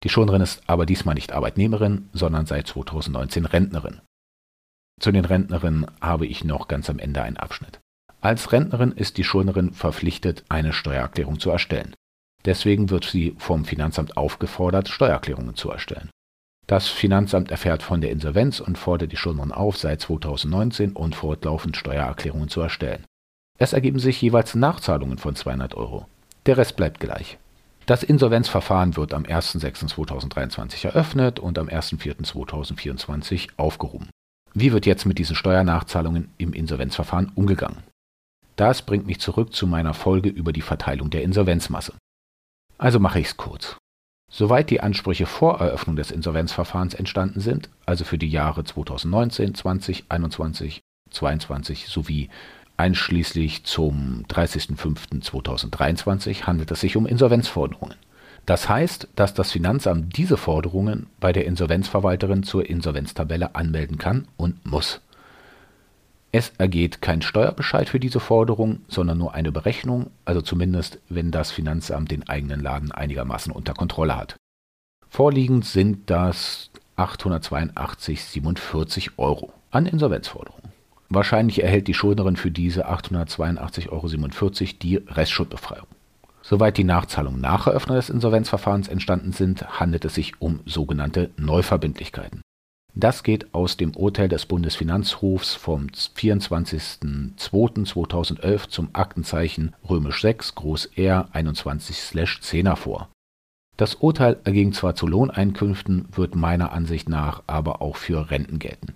Die Schuldnerin ist aber diesmal nicht Arbeitnehmerin, sondern seit 2019 Rentnerin. Zu den Rentnerinnen habe ich noch ganz am Ende einen Abschnitt. Als Rentnerin ist die Schuldnerin verpflichtet, eine Steuererklärung zu erstellen. Deswegen wird sie vom Finanzamt aufgefordert, Steuererklärungen zu erstellen. Das Finanzamt erfährt von der Insolvenz und fordert die Schuldnerin auf, seit 2019 und fortlaufend Steuererklärungen zu erstellen. Es ergeben sich jeweils Nachzahlungen von 200 Euro. Der Rest bleibt gleich. Das Insolvenzverfahren wird am 01.06.2023 eröffnet und am 01.04.2024 aufgehoben. Wie wird jetzt mit diesen Steuernachzahlungen im Insolvenzverfahren umgegangen? Das bringt mich zurück zu meiner Folge über die Verteilung der Insolvenzmasse. Also mache ich es kurz. Soweit die Ansprüche vor Eröffnung des Insolvenzverfahrens entstanden sind, also für die Jahre 2019, 20, 21, 22 sowie einschließlich zum 30.05.2023 handelt es sich um Insolvenzforderungen. Das heißt, dass das Finanzamt diese Forderungen bei der Insolvenzverwalterin zur Insolvenztabelle anmelden kann und muss. Es ergeht kein Steuerbescheid für diese Forderung, sondern nur eine Berechnung, also zumindest wenn das Finanzamt den eigenen Laden einigermaßen unter Kontrolle hat. Vorliegend sind das 882,47 Euro an Insolvenzforderungen. Wahrscheinlich erhält die Schuldnerin für diese 882,47 Euro die Restschuldbefreiung. Soweit die Nachzahlungen nach Eröffnung des Insolvenzverfahrens entstanden sind, handelt es sich um sogenannte Neuverbindlichkeiten. Das geht aus dem Urteil des Bundesfinanzhofs vom 24.02.2011 zum Aktenzeichen römisch 6 Groß R 21/10 hervor. Das Urteil erging zwar zu Lohneinkünften, wird meiner Ansicht nach aber auch für Renten gelten.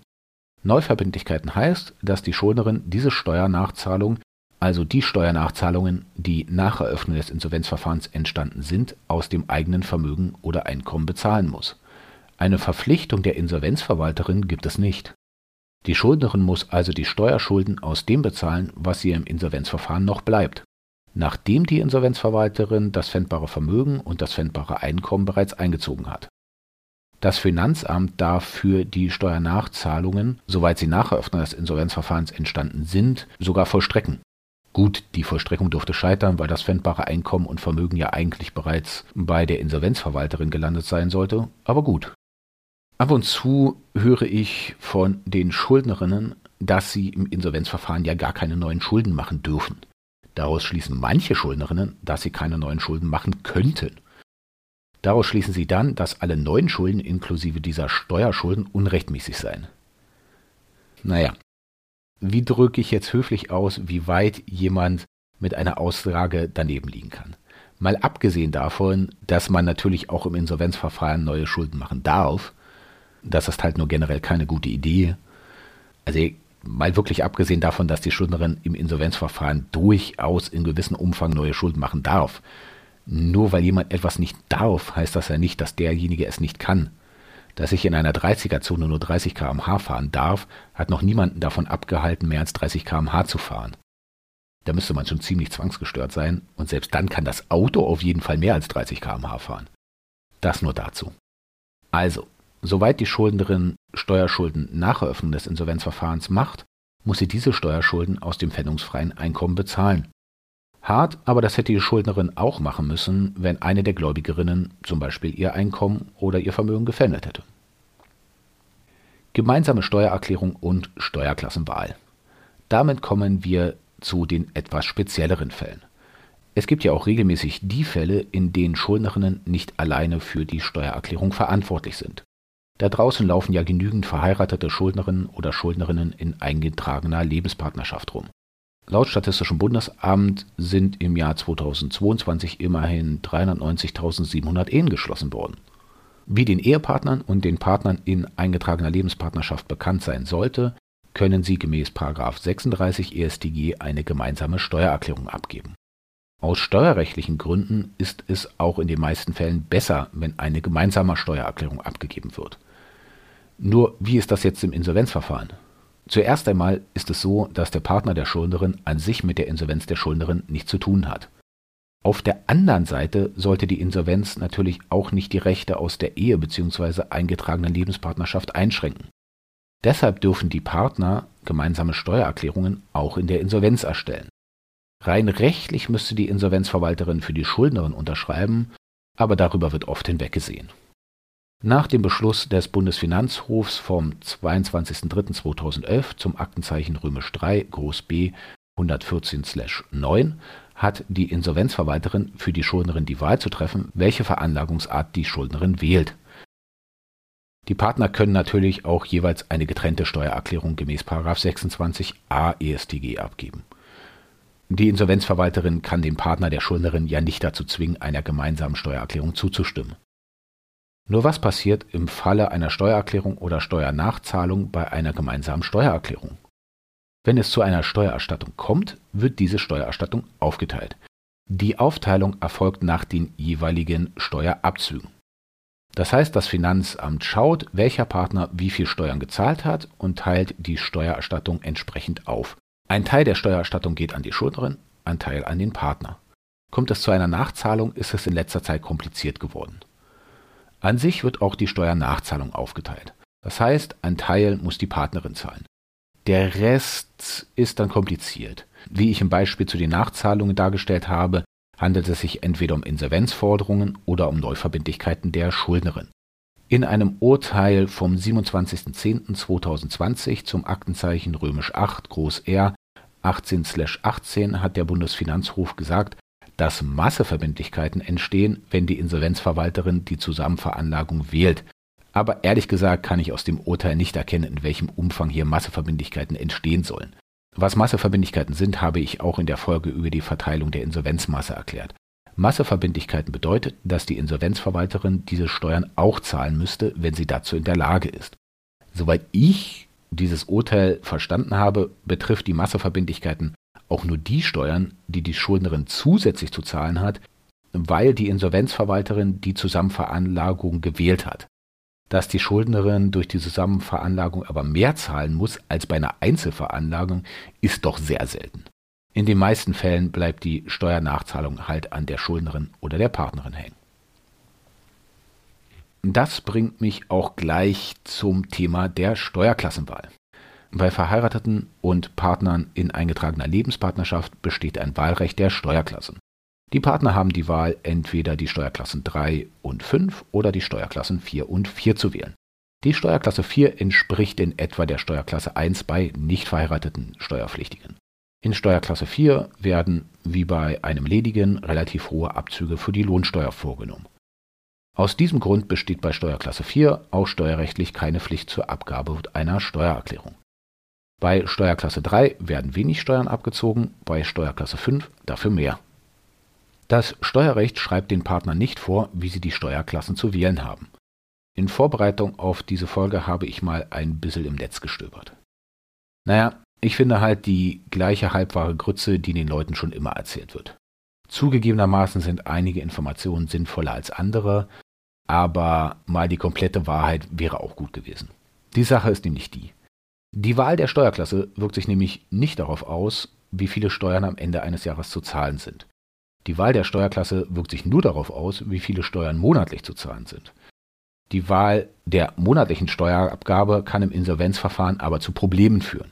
Neuverbindlichkeiten heißt, dass die Schuldnerin diese Steuernachzahlung also die Steuernachzahlungen, die nach Eröffnung des Insolvenzverfahrens entstanden sind, aus dem eigenen Vermögen oder Einkommen bezahlen muss. Eine Verpflichtung der Insolvenzverwalterin gibt es nicht. Die Schuldnerin muss also die Steuerschulden aus dem bezahlen, was ihr im Insolvenzverfahren noch bleibt. Nachdem die Insolvenzverwalterin das pfändbare Vermögen und das pfändbare Einkommen bereits eingezogen hat. Das Finanzamt darf für die Steuernachzahlungen, soweit sie nach Eröffnung des Insolvenzverfahrens entstanden sind, sogar vollstrecken. Gut, die Vollstreckung durfte scheitern, weil das pfändbare Einkommen und Vermögen ja eigentlich bereits bei der Insolvenzverwalterin gelandet sein sollte, aber gut. Ab und zu höre ich von den Schuldnerinnen, dass sie im Insolvenzverfahren ja gar keine neuen Schulden machen dürfen. Daraus schließen manche Schuldnerinnen, dass sie keine neuen Schulden machen könnten. Daraus schließen sie dann, dass alle neuen Schulden inklusive dieser Steuerschulden unrechtmäßig seien. Naja, wie drücke ich jetzt höflich aus, wie weit jemand mit einer Aussage daneben liegen kann? Mal abgesehen davon, dass man natürlich auch im Insolvenzverfahren neue Schulden machen darf, das ist halt nur generell keine gute Idee. Also mal wirklich abgesehen davon, dass die Schuldnerin im Insolvenzverfahren durchaus in gewissem Umfang neue Schulden machen darf. Nur weil jemand etwas nicht darf, heißt das ja nicht, dass derjenige es nicht kann. Dass ich in einer 30er-Zone nur 30 km/h fahren darf, hat noch niemanden davon abgehalten, mehr als 30 km/h zu fahren. Da müsste man schon ziemlich zwangsgestört sein und selbst dann kann das Auto auf jeden Fall mehr als 30 km/h fahren. Das nur dazu. Also, soweit die Schuldnerin Steuerschulden nach Eröffnung des Insolvenzverfahrens macht, muss sie diese Steuerschulden aus dem pfändungsfreien Einkommen bezahlen. Hart, aber das hätte die Schuldnerin auch machen müssen, wenn eine der Gläubigerinnen zum Beispiel ihr Einkommen oder ihr Vermögen gefändet hätte. Gemeinsame Steuererklärung und Steuerklassenwahl. Damit kommen wir zu den etwas spezielleren Fällen. Es gibt ja auch regelmäßig die Fälle, in denen Schuldnerinnen nicht alleine für die Steuererklärung verantwortlich sind. Da draußen laufen ja genügend verheiratete Schuldnerinnen oder Schuldnerinnen in eingetragener Lebenspartnerschaft rum. Laut Statistischem Bundesamt sind im Jahr 2022 immerhin 390.700 Ehen geschlossen worden. Wie den Ehepartnern und den Partnern in eingetragener Lebenspartnerschaft bekannt sein sollte, können sie gemäß 36 EStG eine gemeinsame Steuererklärung abgeben. Aus steuerrechtlichen Gründen ist es auch in den meisten Fällen besser, wenn eine gemeinsame Steuererklärung abgegeben wird. Nur wie ist das jetzt im Insolvenzverfahren? Zuerst einmal ist es so, dass der Partner der Schuldnerin an sich mit der Insolvenz der Schuldnerin nichts zu tun hat. Auf der anderen Seite sollte die Insolvenz natürlich auch nicht die Rechte aus der Ehe bzw. eingetragenen Lebenspartnerschaft einschränken. Deshalb dürfen die Partner gemeinsame Steuererklärungen auch in der Insolvenz erstellen. Rein rechtlich müsste die Insolvenzverwalterin für die Schuldnerin unterschreiben, aber darüber wird oft hinweggesehen. Nach dem Beschluss des Bundesfinanzhofs vom 22.03.2011 zum Aktenzeichen Römisch 3 Groß B 114/9 hat die Insolvenzverwalterin für die Schuldnerin die Wahl zu treffen, welche Veranlagungsart die Schuldnerin wählt. Die Partner können natürlich auch jeweils eine getrennte Steuererklärung gemäß 26a EStG abgeben. Die Insolvenzverwalterin kann den Partner der Schuldnerin ja nicht dazu zwingen, einer gemeinsamen Steuererklärung zuzustimmen. Nur was passiert im Falle einer Steuererklärung oder Steuernachzahlung bei einer gemeinsamen Steuererklärung? Wenn es zu einer Steuererstattung kommt, wird diese Steuererstattung aufgeteilt. Die Aufteilung erfolgt nach den jeweiligen Steuerabzügen. Das heißt, das Finanzamt schaut, welcher Partner wie viel Steuern gezahlt hat und teilt die Steuererstattung entsprechend auf. Ein Teil der Steuererstattung geht an die Schuldnerin, ein Teil an den Partner. Kommt es zu einer Nachzahlung, ist es in letzter Zeit kompliziert geworden. An sich wird auch die Steuernachzahlung aufgeteilt. Das heißt, ein Teil muss die Partnerin zahlen. Der Rest ist dann kompliziert. Wie ich im Beispiel zu den Nachzahlungen dargestellt habe, handelt es sich entweder um Insolvenzforderungen oder um Neuverbindlichkeiten der Schuldnerin. In einem Urteil vom 27.10.2020 zum Aktenzeichen römisch 8 Groß R 18/18 hat der Bundesfinanzhof gesagt, dass Masseverbindlichkeiten entstehen, wenn die Insolvenzverwalterin die Zusammenveranlagung wählt. Aber ehrlich gesagt kann ich aus dem Urteil nicht erkennen, in welchem Umfang hier Masseverbindlichkeiten entstehen sollen. Was Masseverbindlichkeiten sind, habe ich auch in der Folge über die Verteilung der Insolvenzmasse erklärt. Masseverbindlichkeiten bedeutet, dass die Insolvenzverwalterin diese Steuern auch zahlen müsste, wenn sie dazu in der Lage ist. Soweit ich dieses Urteil verstanden habe, betrifft die Masseverbindlichkeiten auch nur die Steuern, die die Schuldnerin zusätzlich zu zahlen hat, weil die Insolvenzverwalterin die Zusammenveranlagung gewählt hat. Dass die Schuldnerin durch die Zusammenveranlagung aber mehr zahlen muss als bei einer Einzelveranlagung, ist doch sehr selten. In den meisten Fällen bleibt die Steuernachzahlung halt an der Schuldnerin oder der Partnerin hängen. Das bringt mich auch gleich zum Thema der Steuerklassenwahl. Bei Verheirateten und Partnern in eingetragener Lebenspartnerschaft besteht ein Wahlrecht der Steuerklassen. Die Partner haben die Wahl, entweder die Steuerklassen 3 und 5 oder die Steuerklassen 4 und 4 zu wählen. Die Steuerklasse 4 entspricht in etwa der Steuerklasse 1 bei nicht verheirateten Steuerpflichtigen. In Steuerklasse 4 werden, wie bei einem ledigen, relativ hohe Abzüge für die Lohnsteuer vorgenommen. Aus diesem Grund besteht bei Steuerklasse 4 auch steuerrechtlich keine Pflicht zur Abgabe einer Steuererklärung. Bei Steuerklasse 3 werden wenig Steuern abgezogen, bei Steuerklasse 5 dafür mehr. Das Steuerrecht schreibt den Partnern nicht vor, wie sie die Steuerklassen zu wählen haben. In Vorbereitung auf diese Folge habe ich mal ein bisschen im Netz gestöbert. Naja, ich finde halt die gleiche halbwahre Grütze, die den Leuten schon immer erzählt wird. Zugegebenermaßen sind einige Informationen sinnvoller als andere, aber mal die komplette Wahrheit wäre auch gut gewesen. Die Sache ist nämlich die. Die Wahl der Steuerklasse wirkt sich nämlich nicht darauf aus, wie viele Steuern am Ende eines Jahres zu zahlen sind. Die Wahl der Steuerklasse wirkt sich nur darauf aus, wie viele Steuern monatlich zu zahlen sind. Die Wahl der monatlichen Steuerabgabe kann im Insolvenzverfahren aber zu Problemen führen.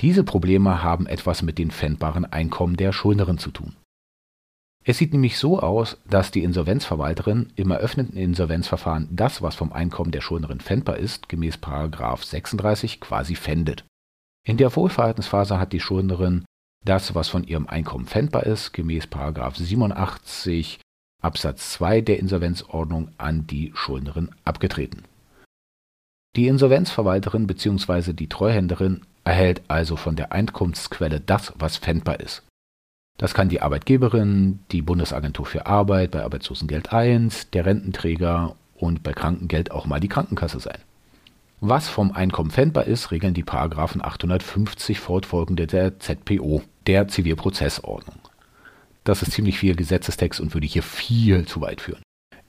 Diese Probleme haben etwas mit den pfändbaren Einkommen der Schuldnerin zu tun. Es sieht nämlich so aus, dass die Insolvenzverwalterin im eröffneten Insolvenzverfahren das, was vom Einkommen der Schuldnerin pfändbar ist, gemäß 36 quasi pfändet. In der Wohlverhaltensphase hat die Schuldnerin das, was von ihrem Einkommen pfändbar ist, gemäß 87 Absatz 2 der Insolvenzordnung an die Schuldnerin abgetreten. Die Insolvenzverwalterin bzw. die Treuhänderin erhält also von der Einkommensquelle das, was pfändbar ist. Das kann die Arbeitgeberin, die Bundesagentur für Arbeit bei Arbeitslosengeld 1, der Rententräger und bei Krankengeld auch mal die Krankenkasse sein. Was vom Einkommen pfändbar ist, regeln die Paragraphen 850 fortfolgende der ZPO, der Zivilprozessordnung. Das ist ziemlich viel Gesetzestext und würde hier viel zu weit führen.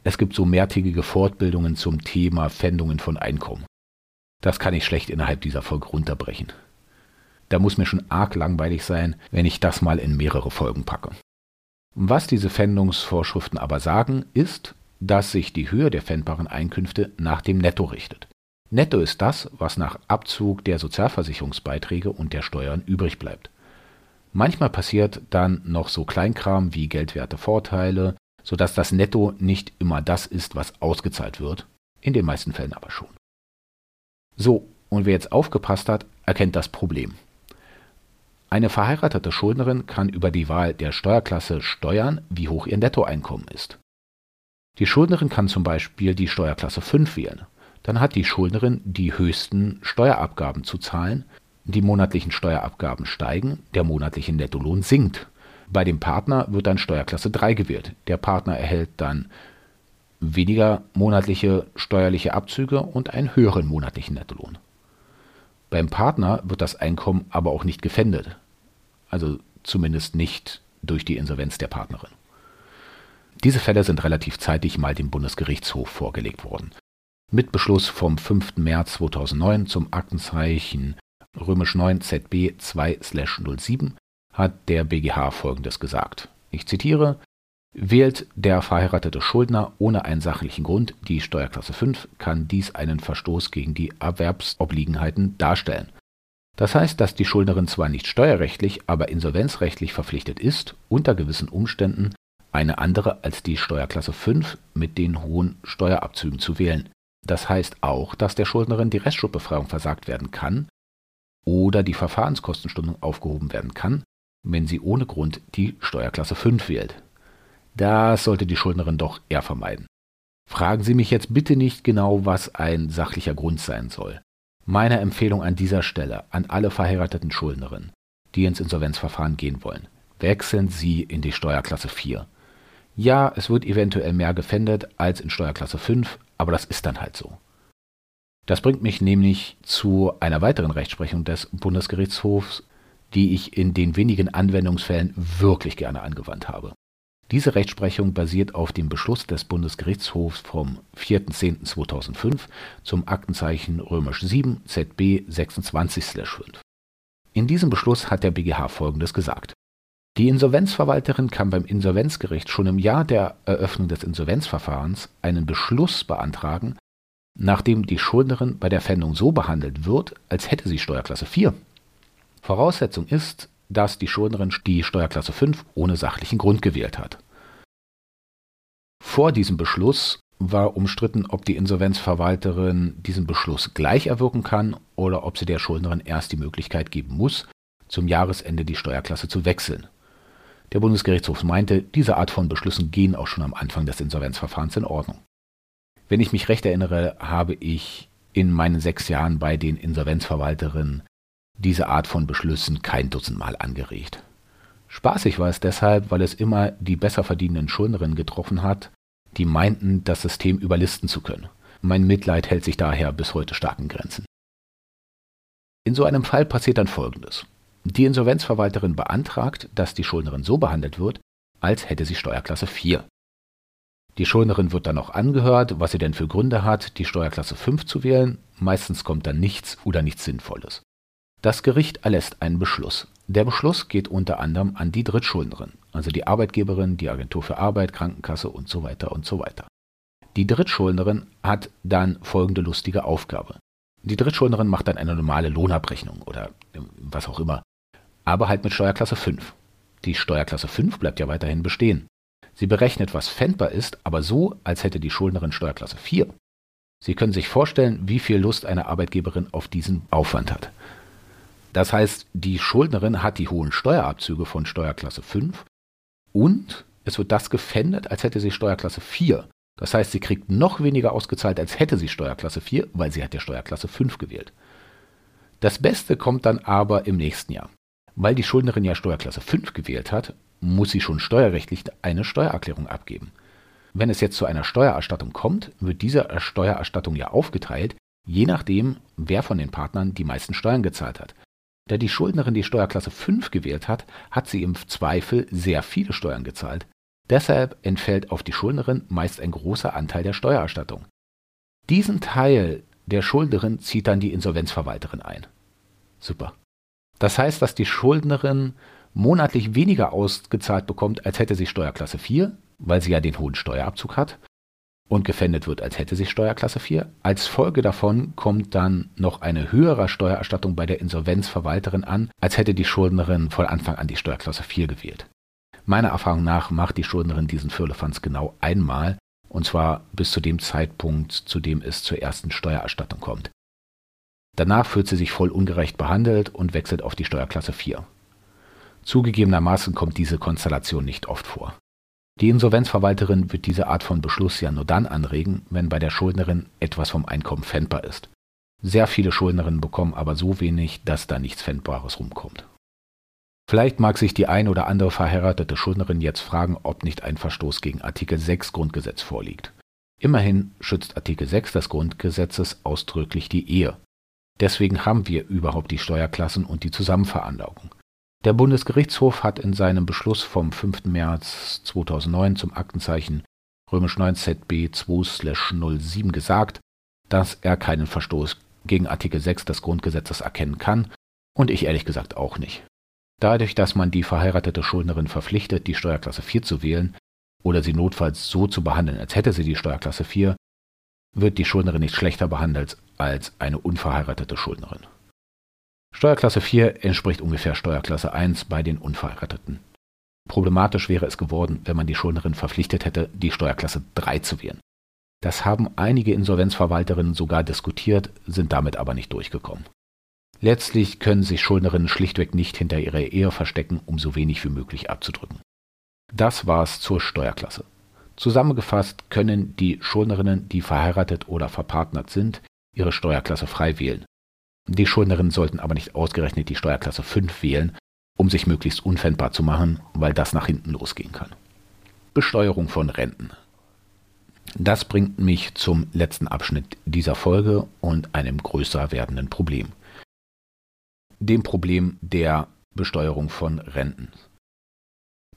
Es gibt so mehrtägige Fortbildungen zum Thema Pfändungen von Einkommen. Das kann ich schlecht innerhalb dieser Folge runterbrechen. Da muss mir schon arg langweilig sein, wenn ich das mal in mehrere Folgen packe. Was diese Pfändungsvorschriften aber sagen, ist, dass sich die Höhe der pfändbaren Einkünfte nach dem Netto richtet. Netto ist das, was nach Abzug der Sozialversicherungsbeiträge und der Steuern übrig bleibt. Manchmal passiert dann noch so Kleinkram wie geldwerte Vorteile, sodass das Netto nicht immer das ist, was ausgezahlt wird, in den meisten Fällen aber schon. So, und wer jetzt aufgepasst hat, erkennt das Problem. Eine verheiratete Schuldnerin kann über die Wahl der Steuerklasse steuern, wie hoch ihr Nettoeinkommen ist. Die Schuldnerin kann zum Beispiel die Steuerklasse 5 wählen. Dann hat die Schuldnerin die höchsten Steuerabgaben zu zahlen, die monatlichen Steuerabgaben steigen, der monatliche Nettolohn sinkt. Bei dem Partner wird dann Steuerklasse 3 gewählt. Der Partner erhält dann weniger monatliche steuerliche Abzüge und einen höheren monatlichen Nettolohn. Beim Partner wird das Einkommen aber auch nicht gefändet also zumindest nicht durch die Insolvenz der Partnerin. Diese Fälle sind relativ zeitig mal dem Bundesgerichtshof vorgelegt worden. Mit Beschluss vom 5. März 2009 zum Aktenzeichen römisch 9 ZB 2/07 hat der BGH folgendes gesagt. Ich zitiere: Wählt der verheiratete Schuldner ohne einen sachlichen Grund die Steuerklasse 5, kann dies einen Verstoß gegen die Erwerbsobliegenheiten darstellen. Das heißt, dass die Schuldnerin zwar nicht steuerrechtlich, aber insolvenzrechtlich verpflichtet ist, unter gewissen Umständen eine andere als die Steuerklasse 5 mit den hohen Steuerabzügen zu wählen. Das heißt auch, dass der Schuldnerin die Restschuldbefreiung versagt werden kann oder die Verfahrenskostenstundung aufgehoben werden kann, wenn sie ohne Grund die Steuerklasse 5 wählt. Das sollte die Schuldnerin doch eher vermeiden. Fragen Sie mich jetzt bitte nicht genau, was ein sachlicher Grund sein soll. Meine Empfehlung an dieser Stelle an alle verheirateten Schuldnerinnen, die ins Insolvenzverfahren gehen wollen. Wechseln Sie in die Steuerklasse 4. Ja, es wird eventuell mehr gefändet als in Steuerklasse 5, aber das ist dann halt so. Das bringt mich nämlich zu einer weiteren Rechtsprechung des Bundesgerichtshofs, die ich in den wenigen Anwendungsfällen wirklich gerne angewandt habe. Diese Rechtsprechung basiert auf dem Beschluss des Bundesgerichtshofs vom 4.10.2005 zum Aktenzeichen römisch 7 ZB 26/5. In diesem Beschluss hat der BGH Folgendes gesagt. Die Insolvenzverwalterin kann beim Insolvenzgericht schon im Jahr der Eröffnung des Insolvenzverfahrens einen Beschluss beantragen, nachdem die Schuldnerin bei der Pfändung so behandelt wird, als hätte sie Steuerklasse 4. Voraussetzung ist, dass die Schuldnerin die Steuerklasse 5 ohne sachlichen Grund gewählt hat. Vor diesem Beschluss war umstritten, ob die Insolvenzverwalterin diesen Beschluss gleich erwirken kann oder ob sie der Schuldnerin erst die Möglichkeit geben muss, zum Jahresende die Steuerklasse zu wechseln. Der Bundesgerichtshof meinte, diese Art von Beschlüssen gehen auch schon am Anfang des Insolvenzverfahrens in Ordnung. Wenn ich mich recht erinnere, habe ich in meinen sechs Jahren bei den Insolvenzverwalterinnen diese Art von Beschlüssen kein Dutzendmal angeregt. Spaßig war es deshalb, weil es immer die besser verdienenden Schuldnerinnen getroffen hat, die meinten, das System überlisten zu können. Mein Mitleid hält sich daher bis heute starken Grenzen. In so einem Fall passiert dann Folgendes. Die Insolvenzverwalterin beantragt, dass die Schuldnerin so behandelt wird, als hätte sie Steuerklasse 4. Die Schuldnerin wird dann auch angehört, was sie denn für Gründe hat, die Steuerklasse 5 zu wählen. Meistens kommt dann nichts oder nichts Sinnvolles. Das Gericht erlässt einen Beschluss. Der Beschluss geht unter anderem an die Drittschuldnerin, also die Arbeitgeberin, die Agentur für Arbeit, Krankenkasse und so weiter und so weiter. Die Drittschuldnerin hat dann folgende lustige Aufgabe. Die Drittschuldnerin macht dann eine normale Lohnabrechnung oder was auch immer, aber halt mit Steuerklasse 5. Die Steuerklasse 5 bleibt ja weiterhin bestehen. Sie berechnet, was fändbar ist, aber so, als hätte die Schuldnerin Steuerklasse 4. Sie können sich vorstellen, wie viel Lust eine Arbeitgeberin auf diesen Aufwand hat. Das heißt, die Schuldnerin hat die hohen Steuerabzüge von Steuerklasse 5 und es wird das gefändet, als hätte sie Steuerklasse 4. Das heißt, sie kriegt noch weniger ausgezahlt, als hätte sie Steuerklasse 4, weil sie hat ja Steuerklasse 5 gewählt. Das Beste kommt dann aber im nächsten Jahr. Weil die Schuldnerin ja Steuerklasse 5 gewählt hat, muss sie schon steuerrechtlich eine Steuererklärung abgeben. Wenn es jetzt zu einer Steuererstattung kommt, wird diese Steuererstattung ja aufgeteilt, je nachdem, wer von den Partnern die meisten Steuern gezahlt hat. Da die Schuldnerin die Steuerklasse 5 gewählt hat, hat sie im Zweifel sehr viele Steuern gezahlt. Deshalb entfällt auf die Schuldnerin meist ein großer Anteil der Steuererstattung. Diesen Teil der Schuldnerin zieht dann die Insolvenzverwalterin ein. Super. Das heißt, dass die Schuldnerin monatlich weniger ausgezahlt bekommt, als hätte sie Steuerklasse 4, weil sie ja den hohen Steuerabzug hat, und gefändet wird, als hätte sie Steuerklasse 4. Als Folge davon kommt dann noch eine höhere Steuererstattung bei der Insolvenzverwalterin an, als hätte die Schuldnerin von Anfang an die Steuerklasse 4 gewählt. Meiner Erfahrung nach macht die Schuldnerin diesen Firlefanz genau einmal, und zwar bis zu dem Zeitpunkt, zu dem es zur ersten Steuererstattung kommt. Danach fühlt sie sich voll ungerecht behandelt und wechselt auf die Steuerklasse 4. Zugegebenermaßen kommt diese Konstellation nicht oft vor. Die Insolvenzverwalterin wird diese Art von Beschluss ja nur dann anregen, wenn bei der Schuldnerin etwas vom Einkommen fändbar ist. Sehr viele Schuldnerinnen bekommen aber so wenig, dass da nichts Fändbares rumkommt. Vielleicht mag sich die ein oder andere verheiratete Schuldnerin jetzt fragen, ob nicht ein Verstoß gegen Artikel 6 Grundgesetz vorliegt. Immerhin schützt Artikel 6 des Grundgesetzes ausdrücklich die Ehe. Deswegen haben wir überhaupt die Steuerklassen und die Zusammenveranlagung. Der Bundesgerichtshof hat in seinem Beschluss vom 5. März 2009 zum Aktenzeichen römisch 9 ZB 2/07 gesagt, dass er keinen Verstoß gegen Artikel 6 des Grundgesetzes erkennen kann und ich ehrlich gesagt auch nicht. Dadurch, dass man die verheiratete Schuldnerin verpflichtet, die Steuerklasse 4 zu wählen oder sie notfalls so zu behandeln, als hätte sie die Steuerklasse 4, wird die Schuldnerin nicht schlechter behandelt als eine unverheiratete Schuldnerin. Steuerklasse 4 entspricht ungefähr Steuerklasse 1 bei den Unverheirateten. Problematisch wäre es geworden, wenn man die Schuldnerin verpflichtet hätte, die Steuerklasse 3 zu wählen. Das haben einige Insolvenzverwalterinnen sogar diskutiert, sind damit aber nicht durchgekommen. Letztlich können sich Schuldnerinnen schlichtweg nicht hinter ihrer Ehe verstecken, um so wenig wie möglich abzudrücken. Das war's zur Steuerklasse. Zusammengefasst können die Schuldnerinnen, die verheiratet oder verpartnert sind, ihre Steuerklasse frei wählen. Die Schuldnerinnen sollten aber nicht ausgerechnet die Steuerklasse 5 wählen, um sich möglichst unfändbar zu machen, weil das nach hinten losgehen kann. Besteuerung von Renten. Das bringt mich zum letzten Abschnitt dieser Folge und einem größer werdenden Problem. Dem Problem der Besteuerung von Renten.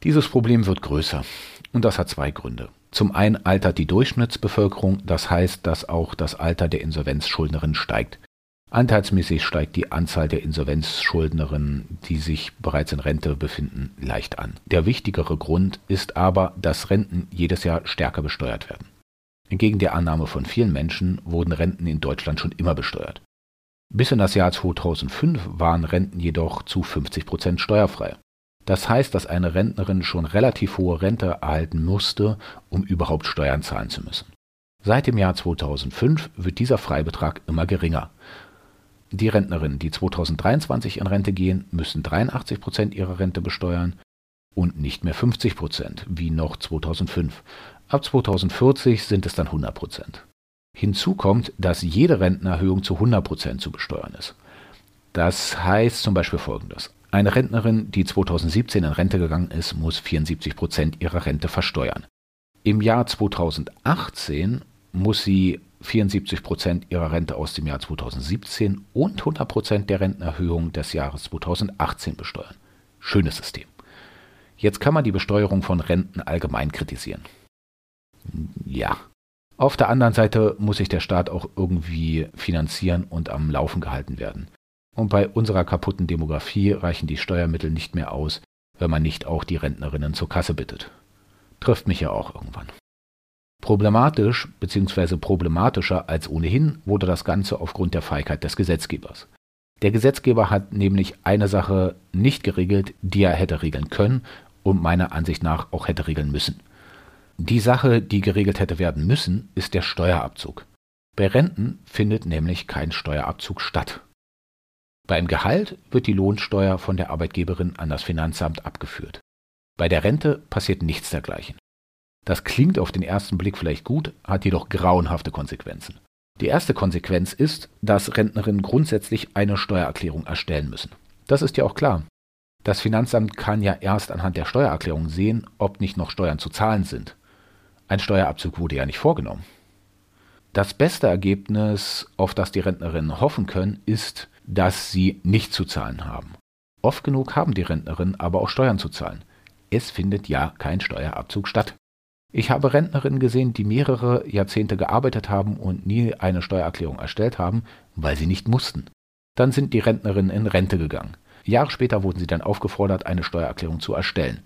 Dieses Problem wird größer und das hat zwei Gründe. Zum einen altert die Durchschnittsbevölkerung, das heißt, dass auch das Alter der Insolvenzschuldnerin steigt. Anteilsmäßig steigt die Anzahl der Insolvenzschuldnerinnen, die sich bereits in Rente befinden, leicht an. Der wichtigere Grund ist aber, dass Renten jedes Jahr stärker besteuert werden. Entgegen der Annahme von vielen Menschen wurden Renten in Deutschland schon immer besteuert. Bis in das Jahr 2005 waren Renten jedoch zu 50 Prozent steuerfrei. Das heißt, dass eine Rentnerin schon relativ hohe Rente erhalten musste, um überhaupt Steuern zahlen zu müssen. Seit dem Jahr 2005 wird dieser Freibetrag immer geringer. Die Rentnerinnen, die 2023 in Rente gehen, müssen 83 Prozent ihrer Rente besteuern und nicht mehr 50 Prozent, wie noch 2005. Ab 2040 sind es dann 100 Prozent. Hinzu kommt, dass jede Rentenerhöhung zu 100 Prozent zu besteuern ist. Das heißt zum Beispiel folgendes. Eine Rentnerin, die 2017 in Rente gegangen ist, muss 74 Prozent ihrer Rente versteuern. Im Jahr 2018 muss sie 74 Prozent ihrer Rente aus dem Jahr 2017 und 100 Prozent der Rentenerhöhung des Jahres 2018 besteuern. Schönes System. Jetzt kann man die Besteuerung von Renten allgemein kritisieren. Ja. Auf der anderen Seite muss sich der Staat auch irgendwie finanzieren und am Laufen gehalten werden. Und bei unserer kaputten Demografie reichen die Steuermittel nicht mehr aus, wenn man nicht auch die Rentnerinnen zur Kasse bittet. Trifft mich ja auch irgendwann. Problematisch bzw. problematischer als ohnehin wurde das Ganze aufgrund der Feigheit des Gesetzgebers. Der Gesetzgeber hat nämlich eine Sache nicht geregelt, die er hätte regeln können und meiner Ansicht nach auch hätte regeln müssen. Die Sache, die geregelt hätte werden müssen, ist der Steuerabzug. Bei Renten findet nämlich kein Steuerabzug statt. Beim Gehalt wird die Lohnsteuer von der Arbeitgeberin an das Finanzamt abgeführt. Bei der Rente passiert nichts dergleichen. Das klingt auf den ersten Blick vielleicht gut, hat jedoch grauenhafte Konsequenzen. Die erste Konsequenz ist, dass Rentnerinnen grundsätzlich eine Steuererklärung erstellen müssen. Das ist ja auch klar. Das Finanzamt kann ja erst anhand der Steuererklärung sehen, ob nicht noch Steuern zu zahlen sind. Ein Steuerabzug wurde ja nicht vorgenommen. Das beste Ergebnis, auf das die Rentnerinnen hoffen können, ist, dass sie nicht zu zahlen haben. Oft genug haben die Rentnerinnen aber auch Steuern zu zahlen. Es findet ja kein Steuerabzug statt. Ich habe Rentnerinnen gesehen, die mehrere Jahrzehnte gearbeitet haben und nie eine Steuererklärung erstellt haben, weil sie nicht mussten. Dann sind die Rentnerinnen in Rente gegangen. Jahre später wurden sie dann aufgefordert, eine Steuererklärung zu erstellen.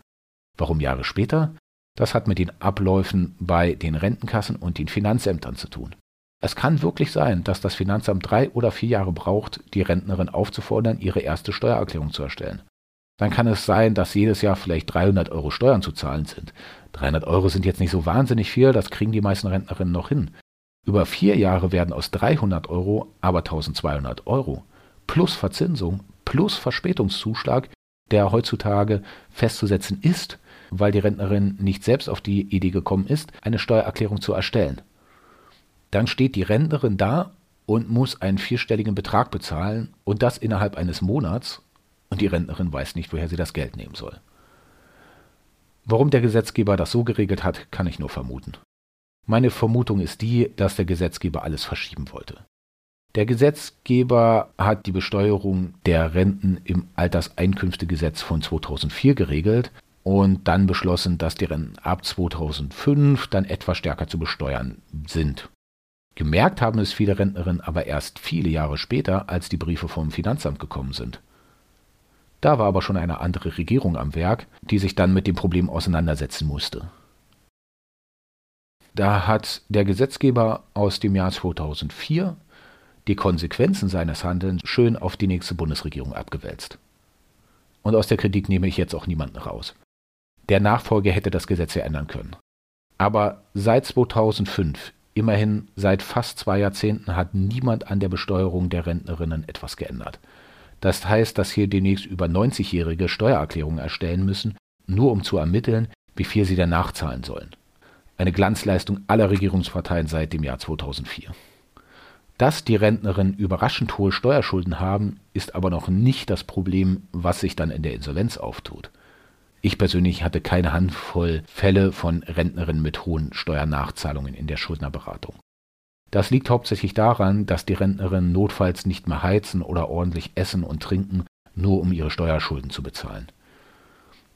Warum Jahre später? Das hat mit den Abläufen bei den Rentenkassen und den Finanzämtern zu tun. Es kann wirklich sein, dass das Finanzamt drei oder vier Jahre braucht, die Rentnerin aufzufordern, ihre erste Steuererklärung zu erstellen. Dann kann es sein, dass jedes Jahr vielleicht 300 Euro Steuern zu zahlen sind. 300 Euro sind jetzt nicht so wahnsinnig viel, das kriegen die meisten Rentnerinnen noch hin. Über vier Jahre werden aus 300 Euro aber 1200 Euro. Plus Verzinsung, plus Verspätungszuschlag, der heutzutage festzusetzen ist, weil die Rentnerin nicht selbst auf die Idee gekommen ist, eine Steuererklärung zu erstellen. Dann steht die Rentnerin da und muss einen vierstelligen Betrag bezahlen und das innerhalb eines Monats und die Rentnerin weiß nicht, woher sie das Geld nehmen soll. Warum der Gesetzgeber das so geregelt hat, kann ich nur vermuten. Meine Vermutung ist die, dass der Gesetzgeber alles verschieben wollte. Der Gesetzgeber hat die Besteuerung der Renten im Alterseinkünftegesetz von 2004 geregelt und dann beschlossen, dass die Renten ab 2005 dann etwas stärker zu besteuern sind. Gemerkt haben es viele Rentnerinnen aber erst viele Jahre später, als die Briefe vom Finanzamt gekommen sind. Da war aber schon eine andere Regierung am Werk, die sich dann mit dem Problem auseinandersetzen musste. Da hat der Gesetzgeber aus dem Jahr 2004 die Konsequenzen seines Handelns schön auf die nächste Bundesregierung abgewälzt. Und aus der Kritik nehme ich jetzt auch niemanden raus. Der Nachfolger hätte das Gesetz ja ändern können. Aber seit 2005, immerhin seit fast zwei Jahrzehnten, hat niemand an der Besteuerung der Rentnerinnen etwas geändert. Das heißt, dass hier demnächst über 90-Jährige Steuererklärungen erstellen müssen, nur um zu ermitteln, wie viel sie dann nachzahlen sollen. Eine Glanzleistung aller Regierungsparteien seit dem Jahr 2004. Dass die Rentnerinnen überraschend hohe Steuerschulden haben, ist aber noch nicht das Problem, was sich dann in der Insolvenz auftut. Ich persönlich hatte keine Handvoll Fälle von Rentnerinnen mit hohen Steuernachzahlungen in der Schuldnerberatung. Das liegt hauptsächlich daran, dass die Rentnerinnen notfalls nicht mehr heizen oder ordentlich essen und trinken, nur um ihre Steuerschulden zu bezahlen.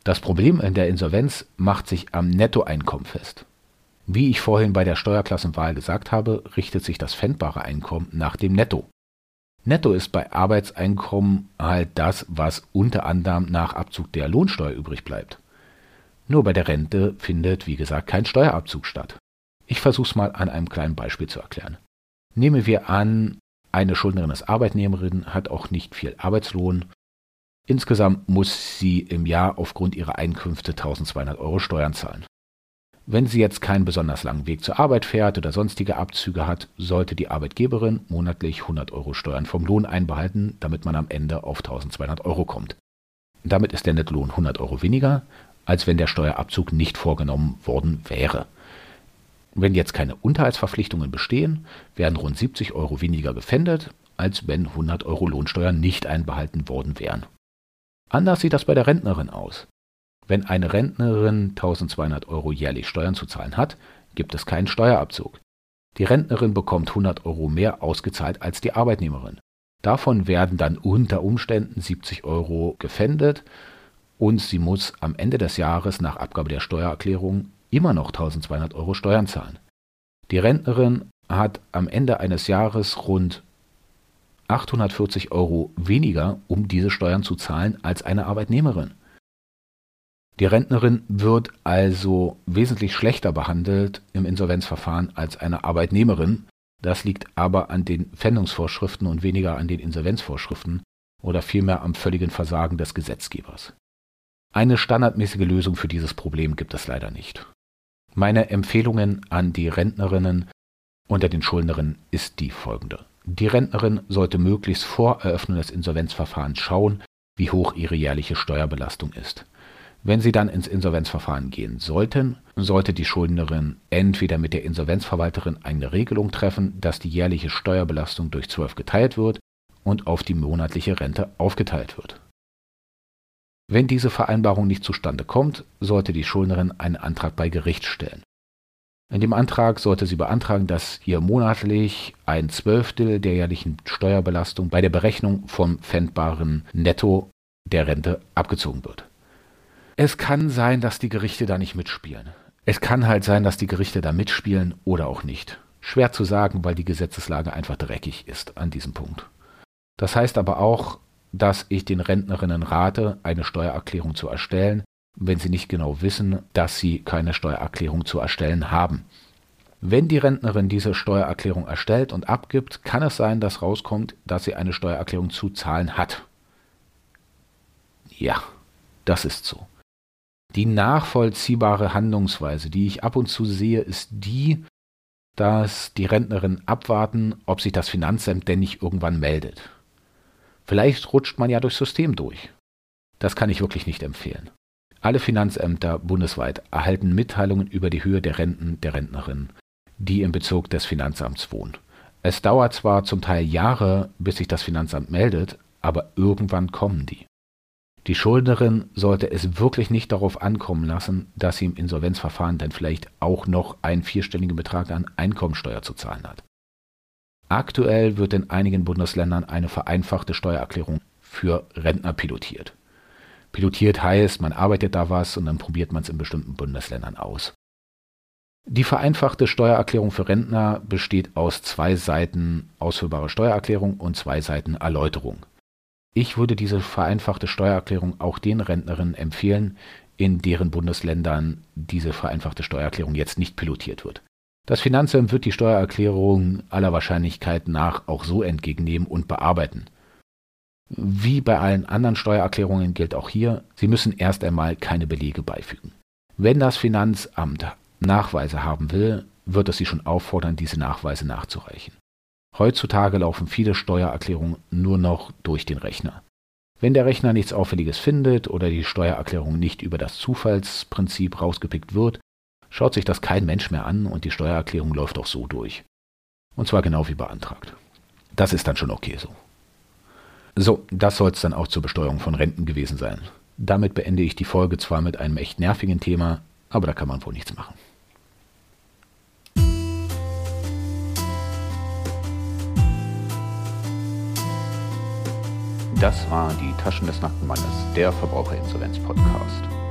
Das Problem in der Insolvenz macht sich am Nettoeinkommen fest. Wie ich vorhin bei der Steuerklassenwahl gesagt habe, richtet sich das pfändbare Einkommen nach dem Netto. Netto ist bei Arbeitseinkommen halt das, was unter anderem nach Abzug der Lohnsteuer übrig bleibt. Nur bei der Rente findet, wie gesagt, kein Steuerabzug statt. Ich versuche es mal an einem kleinen Beispiel zu erklären. Nehmen wir an, eine Schuldnerin ist Arbeitnehmerin, hat auch nicht viel Arbeitslohn. Insgesamt muss sie im Jahr aufgrund ihrer Einkünfte 1200 Euro Steuern zahlen. Wenn sie jetzt keinen besonders langen Weg zur Arbeit fährt oder sonstige Abzüge hat, sollte die Arbeitgeberin monatlich 100 Euro Steuern vom Lohn einbehalten, damit man am Ende auf 1200 Euro kommt. Damit ist der Nettlohn 100 Euro weniger, als wenn der Steuerabzug nicht vorgenommen worden wäre. Wenn jetzt keine Unterhaltsverpflichtungen bestehen, werden rund 70 Euro weniger gefändet, als wenn 100 Euro Lohnsteuer nicht einbehalten worden wären. Anders sieht das bei der Rentnerin aus. Wenn eine Rentnerin 1200 Euro jährlich Steuern zu zahlen hat, gibt es keinen Steuerabzug. Die Rentnerin bekommt 100 Euro mehr ausgezahlt als die Arbeitnehmerin. Davon werden dann unter Umständen 70 Euro gefändet und sie muss am Ende des Jahres nach Abgabe der Steuererklärung immer noch 1200 Euro Steuern zahlen. Die Rentnerin hat am Ende eines Jahres rund 840 Euro weniger, um diese Steuern zu zahlen, als eine Arbeitnehmerin. Die Rentnerin wird also wesentlich schlechter behandelt im Insolvenzverfahren als eine Arbeitnehmerin. Das liegt aber an den Pfändungsvorschriften und weniger an den Insolvenzvorschriften oder vielmehr am völligen Versagen des Gesetzgebers. Eine standardmäßige Lösung für dieses Problem gibt es leider nicht. Meine Empfehlungen an die Rentnerinnen unter den Schuldnerinnen ist die folgende. Die Rentnerin sollte möglichst vor Eröffnung des Insolvenzverfahrens schauen, wie hoch ihre jährliche Steuerbelastung ist. Wenn Sie dann ins Insolvenzverfahren gehen sollten, sollte die Schuldnerin entweder mit der Insolvenzverwalterin eine Regelung treffen, dass die jährliche Steuerbelastung durch 12 geteilt wird und auf die monatliche Rente aufgeteilt wird. Wenn diese Vereinbarung nicht zustande kommt, sollte die Schuldnerin einen Antrag bei Gericht stellen. In dem Antrag sollte sie beantragen, dass ihr monatlich ein Zwölftel der jährlichen Steuerbelastung bei der Berechnung vom pfändbaren Netto der Rente abgezogen wird. Es kann sein, dass die Gerichte da nicht mitspielen. Es kann halt sein, dass die Gerichte da mitspielen oder auch nicht. Schwer zu sagen, weil die Gesetzeslage einfach dreckig ist an diesem Punkt. Das heißt aber auch, dass ich den Rentnerinnen rate, eine Steuererklärung zu erstellen, wenn sie nicht genau wissen, dass sie keine Steuererklärung zu erstellen haben. Wenn die Rentnerin diese Steuererklärung erstellt und abgibt, kann es sein, dass rauskommt, dass sie eine Steuererklärung zu zahlen hat. Ja, das ist so. Die nachvollziehbare Handlungsweise, die ich ab und zu sehe, ist die, dass die Rentnerin abwarten, ob sich das Finanzamt denn nicht irgendwann meldet. Vielleicht rutscht man ja durchs System durch. Das kann ich wirklich nicht empfehlen. Alle Finanzämter bundesweit erhalten Mitteilungen über die Höhe der Renten der Rentnerin, die im Bezirk des Finanzamts wohnen. Es dauert zwar zum Teil Jahre, bis sich das Finanzamt meldet, aber irgendwann kommen die. Die Schuldnerin sollte es wirklich nicht darauf ankommen lassen, dass sie im Insolvenzverfahren dann vielleicht auch noch einen vierstelligen Betrag an Einkommensteuer zu zahlen hat. Aktuell wird in einigen Bundesländern eine vereinfachte Steuererklärung für Rentner pilotiert. Pilotiert heißt, man arbeitet da was und dann probiert man es in bestimmten Bundesländern aus. Die vereinfachte Steuererklärung für Rentner besteht aus zwei Seiten ausfüllbare Steuererklärung und zwei Seiten Erläuterung. Ich würde diese vereinfachte Steuererklärung auch den Rentnerinnen empfehlen, in deren Bundesländern diese vereinfachte Steuererklärung jetzt nicht pilotiert wird. Das Finanzamt wird die Steuererklärung aller Wahrscheinlichkeit nach auch so entgegennehmen und bearbeiten. Wie bei allen anderen Steuererklärungen gilt auch hier, Sie müssen erst einmal keine Belege beifügen. Wenn das Finanzamt Nachweise haben will, wird es Sie schon auffordern, diese Nachweise nachzureichen. Heutzutage laufen viele Steuererklärungen nur noch durch den Rechner. Wenn der Rechner nichts Auffälliges findet oder die Steuererklärung nicht über das Zufallsprinzip rausgepickt wird, schaut sich das kein Mensch mehr an und die Steuererklärung läuft auch so durch. Und zwar genau wie beantragt. Das ist dann schon okay so. So, das soll es dann auch zur Besteuerung von Renten gewesen sein. Damit beende ich die Folge zwar mit einem echt nervigen Thema, aber da kann man wohl nichts machen. Das war die Taschen des nackten Mannes, der Verbraucherinsolvenz-Podcast.